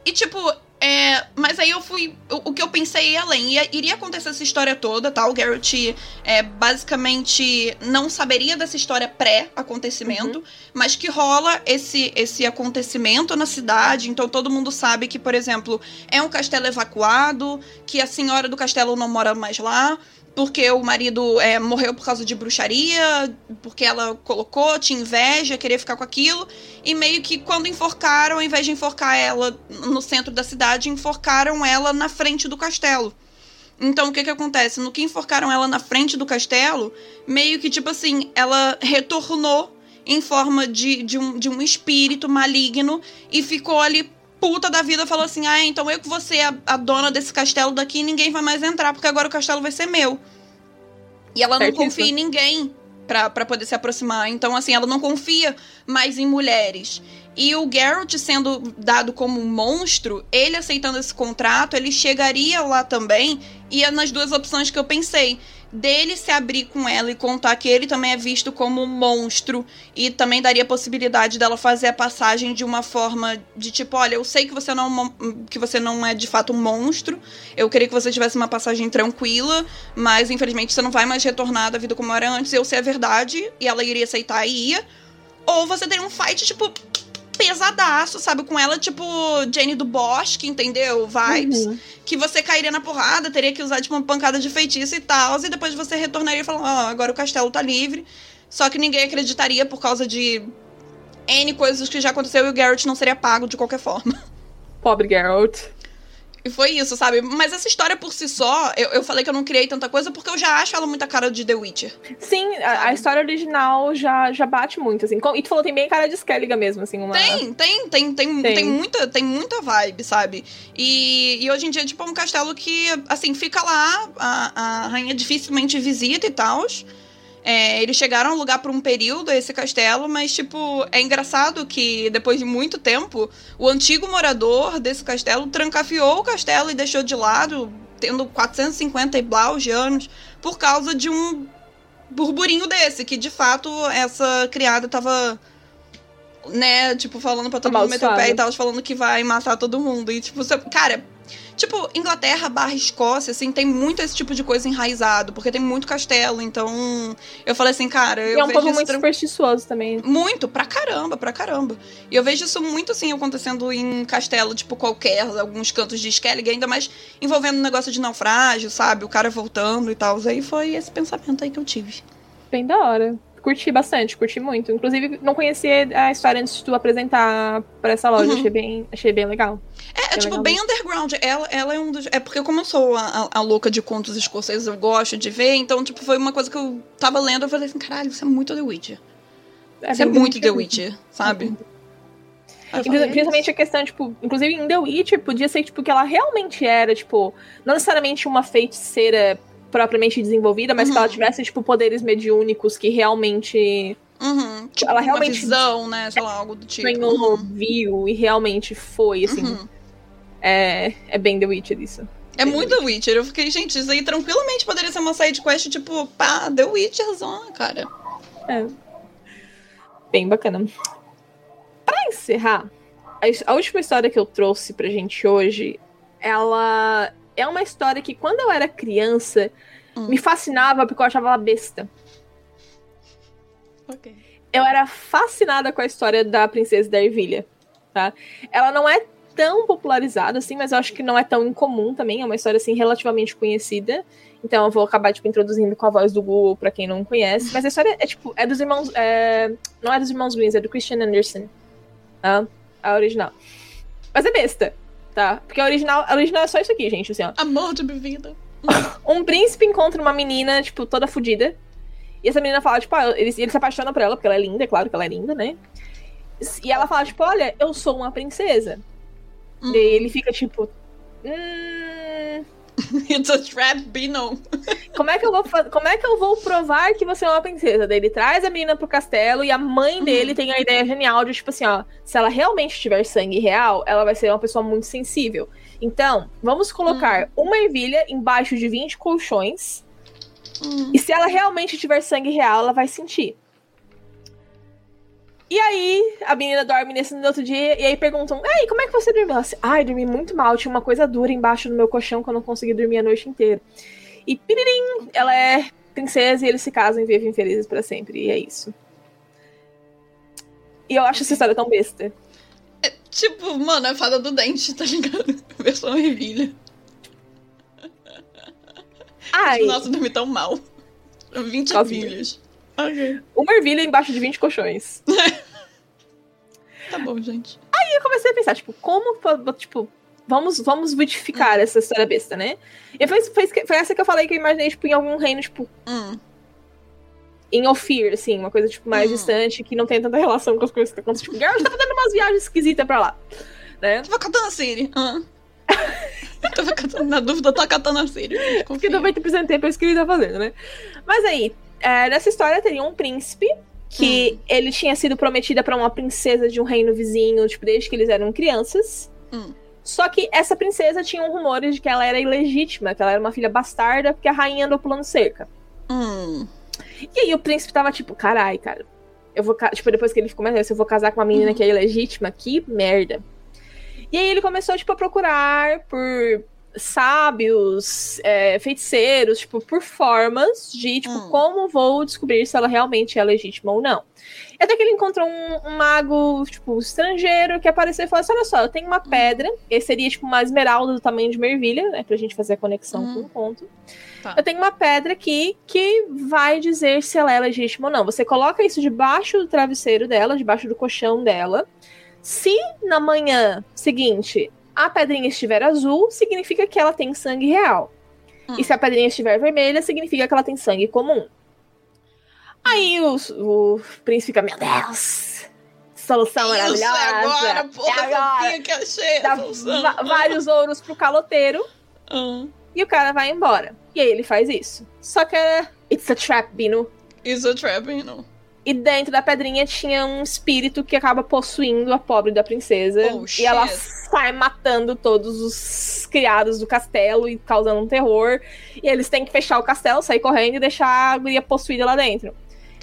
E tipo, é, mas aí eu fui. O, o, que eu pensei além. Ia, iria acontecer essa história toda, tá? O Garrett é, basicamente não saberia dessa história pré-acontecimento, uhum. mas que rola esse, esse acontecimento na cidade. Então todo mundo sabe que, por exemplo, é um castelo evacuado, que a senhora do castelo não mora mais lá porque o marido é, morreu por causa de bruxaria, porque ela colocou, tinha inveja, queria ficar com aquilo. E meio que quando enforcaram, ao invés de enforcar ela no centro da cidade, enforcaram ela na frente do castelo. Então o que que acontece? No que enforcaram ela na frente do castelo, meio que tipo assim, ela retornou em forma de, de, um, de um espírito maligno e ficou ali puta da vida falou assim: ah, então eu que vou ser a, a dona desse castelo daqui ninguém vai mais entrar, porque agora o castelo vai ser meu. E ela não confia em ninguém para poder se aproximar. Então, assim, ela não confia mais em mulheres. E o Geralt sendo dado como um monstro, ele aceitando esse contrato, ele chegaria lá também, ia nas duas opções que eu pensei dele se abrir com ela e contar que ele também é visto como um monstro e também daria a possibilidade dela fazer a passagem de uma forma de tipo, olha, eu sei que você não é que você não é de fato um monstro. Eu queria que você tivesse uma passagem tranquila, mas infelizmente você não vai mais retornar da vida como era antes. Eu sei a verdade e ela iria aceitar e ia. Ou você teria um fight tipo pesadaço, sabe? Com ela, tipo, Jane do Bosque, entendeu? Vibes. Uhum. Que você cairia na porrada, teria que usar, tipo, uma pancada de feitiço e tal. E depois você retornaria e falaria, ó, oh, agora o castelo tá livre. Só que ninguém acreditaria por causa de N coisas que já aconteceu e o Garrett não seria pago de qualquer forma. Pobre Garrett. E foi isso, sabe? Mas essa história por si só, eu, eu falei que eu não criei tanta coisa porque eu já acho ela muita cara de The Witcher. Sim, a, a, história original já, já bate muito, assim. E tu falou, tem bem cara de Skelliga mesmo, assim. Uma... Tem, tem, tem, tem, tem, tem, muita, tem muita vibe, sabe? E, e hoje em dia, tipo, é um castelo que, assim, fica lá, a, a rainha dificilmente visita e tal. É, eles chegaram a alugar por um período esse castelo, mas, tipo, é engraçado que depois de muito tempo, o antigo morador desse castelo trancafiou o castelo e deixou de lado, tendo 450 e blau de anos, por causa de um burburinho desse, que de fato essa criada tava né, tipo, falando pra todo mundo meter o pé e tal, falando que vai matar todo mundo. E, tipo, você, cara, tipo, Inglaterra barra Escócia, assim, tem muito esse tipo de coisa enraizado, porque tem muito castelo, então eu falei assim, cara, eu E é um povo muito tran- supersticioso também. muito, pra caramba, pra caramba. E eu vejo isso muito, assim, acontecendo em castelo, tipo, qualquer, alguns cantos de Skellige, ainda mais envolvendo um negócio de naufrágio, sabe? O cara voltando e tal. Aí foi esse pensamento aí que eu tive. Bem da hora. Curti bastante, curti muito. Inclusive, não conhecia a história antes de tu apresentar pra essa loja. Uhum. Achei, bem, achei bem legal. É, é, É tipo, legal bem underground. Ela, ela é um dos. É porque, como eu sou a, a- louca de contos escoceses, eu gosto de ver. Então, tipo, foi uma coisa que eu tava lendo. Eu falei assim: caralho, isso é muito The Witcher. É bem muito The. Witcher, sabe? Uhum. Principalmente a questão, tipo, inclusive em The Witcher, podia ser, tipo, que ela realmente era, tipo, não necessariamente uma feiticeira propriamente desenvolvida, mas que Uhum. ela tivesse, tipo, poderes mediúnicos que realmente Uhum. Tipo, Ela uma realmente- visão, né? Sei lá, algo do tipo. ganhou, Uhum. viu e realmente foi, assim. Uhum. É, é bem The Witcher isso. É muito The Witcher. Eu fiquei, gente, isso aí tranquilamente poderia ser uma side quest, tipo, pá, The Witcherzona, cara. É. Bem bacana. Pra encerrar, a, a última história que eu trouxe pra gente hoje, ela é uma história que quando eu era criança Hum. me fascinava porque eu achava ela besta. Ok. Eu era fascinada com a história da princesa da Ervilha, tá? Ela não é tão popularizada assim, mas eu acho que não é tão incomum também, é uma história assim relativamente conhecida. Então eu vou acabar tipo introduzindo com a voz do Google pra quem não conhece, mas a história é tipo, é dos irmãos, é, não é dos irmãos Greens, é do Christian Anderson. Tá? A original. Mas é besta, tá? Porque a original, a original é só isso aqui, gente, assim, ó. Amor de bebida. <coughs> Um príncipe encontra uma menina, tipo, toda fodida. E essa menina fala, tipo, ah, ele, ele se apaixona por ela, porque ela é linda, é claro que ela é linda, né? E ela fala, tipo, olha, eu sou uma princesa. Hum. E ele fica, tipo. Hum, <laughs> It's a trap, Bino. como, é que eu vou como é que eu vou provar que você é uma princesa? Daí ele traz a menina pro castelo e a mãe dele tem a ideia genial de, tipo assim, ó, se ela realmente tiver sangue real, ela vai ser uma pessoa muito sensível. Então, vamos colocar uma ervilha embaixo de 20 colchões. Hum. E se ela realmente tiver sangue real, ela vai sentir. E aí, a menina dorme nesse no outro dia, e aí perguntam: Ei, como é que você dormiu? Ela assim, Ai, dormi muito mal, tinha uma coisa dura embaixo do meu colchão que eu não consegui dormir a noite inteira. E piririm, ela é princesa e eles se casam e vivem felizes pra sempre. E é isso. E eu acho essa história tão besta. Tipo, mano, é fada do dente, tá ligado? <laughs> Versão ervilha. Ai, Nossa, dormi tão mal. 20 Sozinha. ervilhas. Ok. uma ervilha embaixo de 20 colchões. <laughs> Tá bom, gente. eu comecei a pensar, tipo, como, po- tipo, vamos, vamos vitificar essa história besta, né? E foi, foi, foi essa que eu falei que eu imaginei, tipo, em algum reino, tipo, Hum. em Ophir, assim, uma coisa, tipo, mais Hum. distante, que não tem tanta relação com as coisas que acontecem. Tipo, Geralt tava dando umas viagens esquisitas pra lá, né? Tava catando a Siri. Tava catando, na dúvida, tá catando a Siri. Porque confia. 90% do tempo é isso que ele tá fazendo, né? Mas aí, é, nessa história teria um príncipe que ele tinha sido prometida pra uma princesa de um reino vizinho, tipo, desde que eles eram crianças. Hum. Só que essa princesa tinha um rumores de que ela era ilegítima, que ela era uma filha bastarda, porque a rainha andou pulando cerca. Hum. E aí o príncipe tava tipo, carai, cara. Eu vou, tipo, depois que ele ficou mais velho, eu vou casar com uma menina que é ilegítima, que merda. E aí ele começou, tipo, a procurar por sábios, é, feiticeiros, tipo, por formas de, tipo, Hum. como vou descobrir se ela realmente é legítima ou não. E até que ele encontrou um, um mago, tipo, estrangeiro, que apareceu e falou assim, olha só, eu tenho uma pedra, esse seria, tipo, uma esmeralda do tamanho de uma ervilha, né, pra gente fazer a conexão Hum. com o conto. Tá. Eu tenho uma pedra aqui que vai dizer se ela é legítima ou não. Você coloca isso debaixo do travesseiro dela, debaixo do colchão dela. Se na manhã seguinte a pedrinha estiver azul, significa que ela tem sangue real. Hum. E se a pedrinha estiver vermelha, significa que ela tem sangue comum. Aí o, o príncipe fica, meu Deus, solução Isso maravilhosa. é agora, porra, é agora. que achei Dá a vários ouros pro caloteiro. Ah. E o cara vai embora. E aí ele faz isso. Só que é. It's a trap, Bino. Isso é trap, não. E dentro da pedrinha tinha um espírito que acaba possuindo a pobre da princesa. Oh, e ela sai matando todos os criados do castelo e causando um terror. E eles têm que fechar o castelo, sair correndo e deixar a guria possuída lá dentro.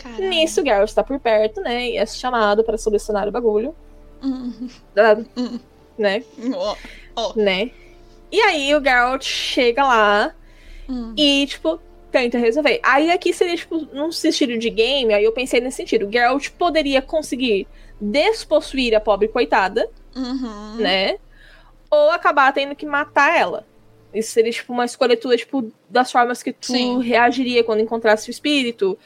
Caralho. Nisso, o Geralt tá por perto, né? E é chamado para solucionar o bagulho. Hum, da- hum. Né? Ó, ó. Né? E aí o Geralt chega lá Hum. e, tipo, tenta resolver. Aí aqui seria, tipo, num sentido de game, aí eu pensei nesse sentido. Geralt poderia conseguir despossuir a pobre coitada, Uhum. né? Ou acabar tendo que matar ela. Isso seria, tipo, uma escolha tua, tipo, das formas que tu Sim. reagiria quando encontrasse o espírito.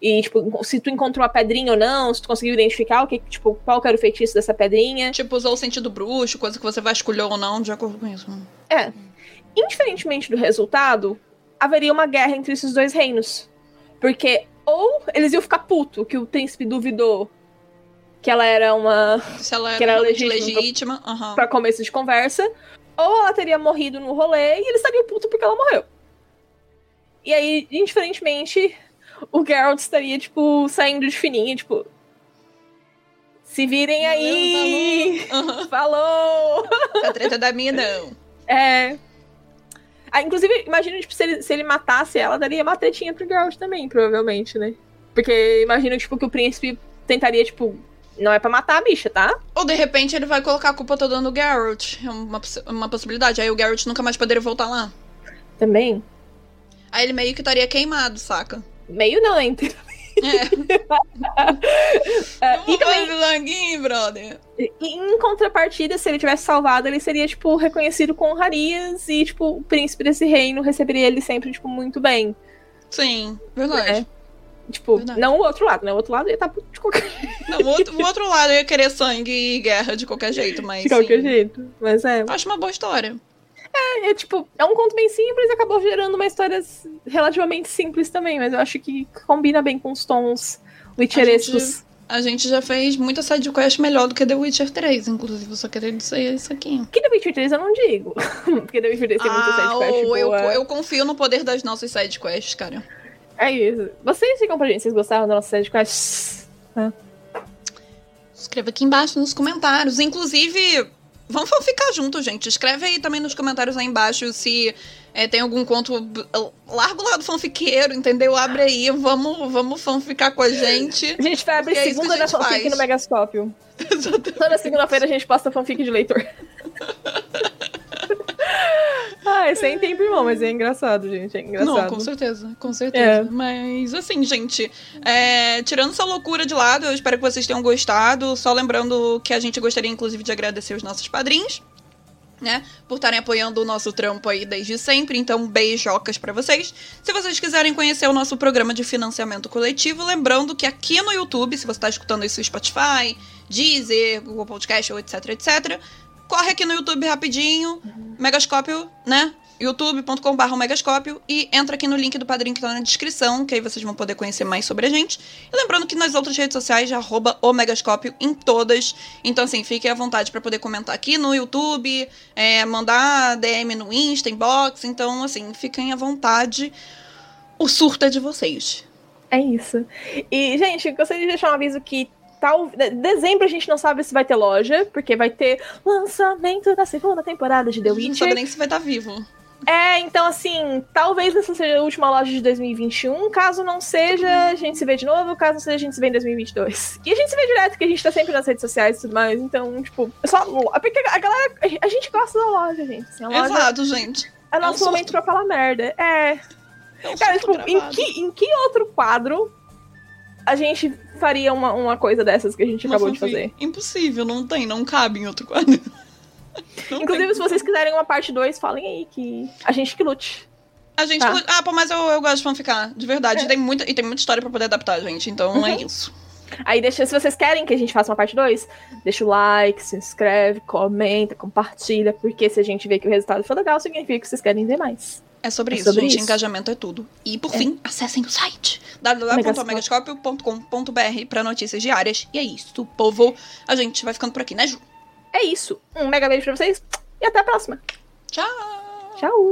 E, tipo, se tu encontrou a pedrinha ou não, se tu conseguiu identificar o que, tipo, qual era o feitiço dessa pedrinha. Tipo, usou o sentido bruxo, coisa que você vasculhou ou não, de acordo com isso. É. Indiferentemente do resultado, haveria uma guerra entre esses dois reinos. Porque ou eles iam ficar puto que o príncipe duvidou que ela era uma Se ela Que era, era realmente legítima legítima. aham. pra começo de conversa, ou ela teria morrido no rolê e eles estariam puto porque ela morreu. E aí, indiferentemente, o Geralt estaria, tipo, saindo de fininho, tipo. Se virem aí! <laughs> Aham. Falou! A treta da minha, não. É. Ah, inclusive, imagina, tipo, se ele, se ele matasse ela, daria uma tretinha pro Geralt também, provavelmente, né? Porque imagino, tipo, que o príncipe tentaria, tipo, não é pra matar a bicha, tá? Ou de repente ele vai colocar a culpa toda no Geralt. É uma, uma possibilidade. Aí o Geralt nunca mais poderia voltar lá. Também. Aí ele meio que estaria queimado, saca? Meio não, né? É. Não e também, Languinho, brother. em contrapartida, se ele tivesse salvado, ele seria, tipo, reconhecido com honrarias e, tipo, o príncipe desse reino receberia ele sempre, tipo, muito bem. Sim, verdade. É. Tipo, Verdade. não o outro lado, né? O outro lado ia estar de qualquer, <laughs> Não, o outro, o outro lado ia querer sangue e guerra de qualquer jeito, mas. de qualquer sim. jeito. Mas é. Acho uma boa história. É, tipo, é um conto bem simples e acabou gerando uma história relativamente simples também, mas eu acho que combina bem com os tons witcherescos. A gente já fez muita side quest melhor do que The Witcher 3, inclusive. Eu só queria dizer isso aqui. Que The Witcher 3 eu não digo. <laughs> Porque The Witcher 3 tem muita Ah, sidequest ou eu, boa. eu confio no poder das nossas side quests, cara. É isso. Vocês ficam pra gente, vocês gostaram da nossa sidequest? Escreva aqui embaixo nos comentários. Inclusive, vamos ficar juntos, gente. Escreve aí também nos comentários aí embaixo se é, tem algum conto. Larga o lado fanfiqueiro, entendeu? Abre aí, vamos, vamos fanficar com a <laughs> gente. A gente vai abrir é segunda da fanfic faz. no Megascópio. <laughs> Exatamente. Toda segunda-feira a gente posta fanfic de leitor. <laughs> Ai, sem tempo, irmão, mas é engraçado, gente. É engraçado. Não, com certeza, com certeza. É. Mas assim, gente, é, tirando essa loucura de lado, eu espero que vocês tenham gostado. Só lembrando que a gente gostaria, inclusive, de agradecer os nossos padrinhos. Né, por estarem apoiando o nosso trampo aí desde sempre, então beijocas pra vocês. Se vocês quiserem conhecer o nosso programa de financiamento coletivo, lembrando que aqui no YouTube, se você tá escutando isso no Spotify, Deezer, Google Podcast ou etc, etc, corre aqui no YouTube rapidinho, Megascópio, né? youtube.com.br Megascópio e entra aqui no link do padrinho que tá na descrição, que aí vocês vão poder conhecer mais sobre a gente. E lembrando que nas outras redes sociais, arroba o Megascópio em todas. Então, assim, fiquem à vontade para poder comentar aqui no YouTube, é, mandar DM no Insta, inbox. Então, assim, fiquem à vontade. O surto é de vocês. É isso. E, gente, gostaria de deixar um aviso que tal. de- Dezembro a gente não sabe se vai ter loja, porque vai ter lançamento da segunda temporada de The A gente não sabe Witcher. nem se vai estar vivo. É, então assim, talvez essa seja a última loja de 2021. Caso não seja, a gente se vê de novo. Caso não seja, a gente se vê em 2022. E a gente se vê direto, porque a gente tá sempre nas redes sociais e tudo mais. Então, tipo, é só. é Porque a galera. A gente gosta da loja, gente. Assim, loja Exato, gente. é nosso um momento pra falar merda. É. É um Cara, tipo, em que, em que outro quadro a gente faria uma, uma coisa dessas que a gente Uma acabou de fanfic. fazer? Impossível, não tem, não cabe em outro quadro. <laughs> Não Inclusive, tem. se vocês quiserem uma parte 2, falem aí que a gente que lute. A gente. Tá. Ah, pô, mas eu, eu gosto de fanficar, de verdade. Tem muita, e tem muita história pra poder adaptar, gente. Então é isso. Aí deixa, se vocês querem que a gente faça uma parte 2, deixa o like, se inscreve, comenta, compartilha, porque se a gente vê que o resultado foi legal, significa que vocês querem ver mais. É sobre É isso, sobre gente. isso. Engajamento é tudo. E por É. fim, acessem o site www.megascópio.com.br pra notícias diárias. E é isso, povo. A gente vai ficando por aqui, né, Ju? É isso. Um mega beijo pra vocês e até a próxima. Tchau! Tchau!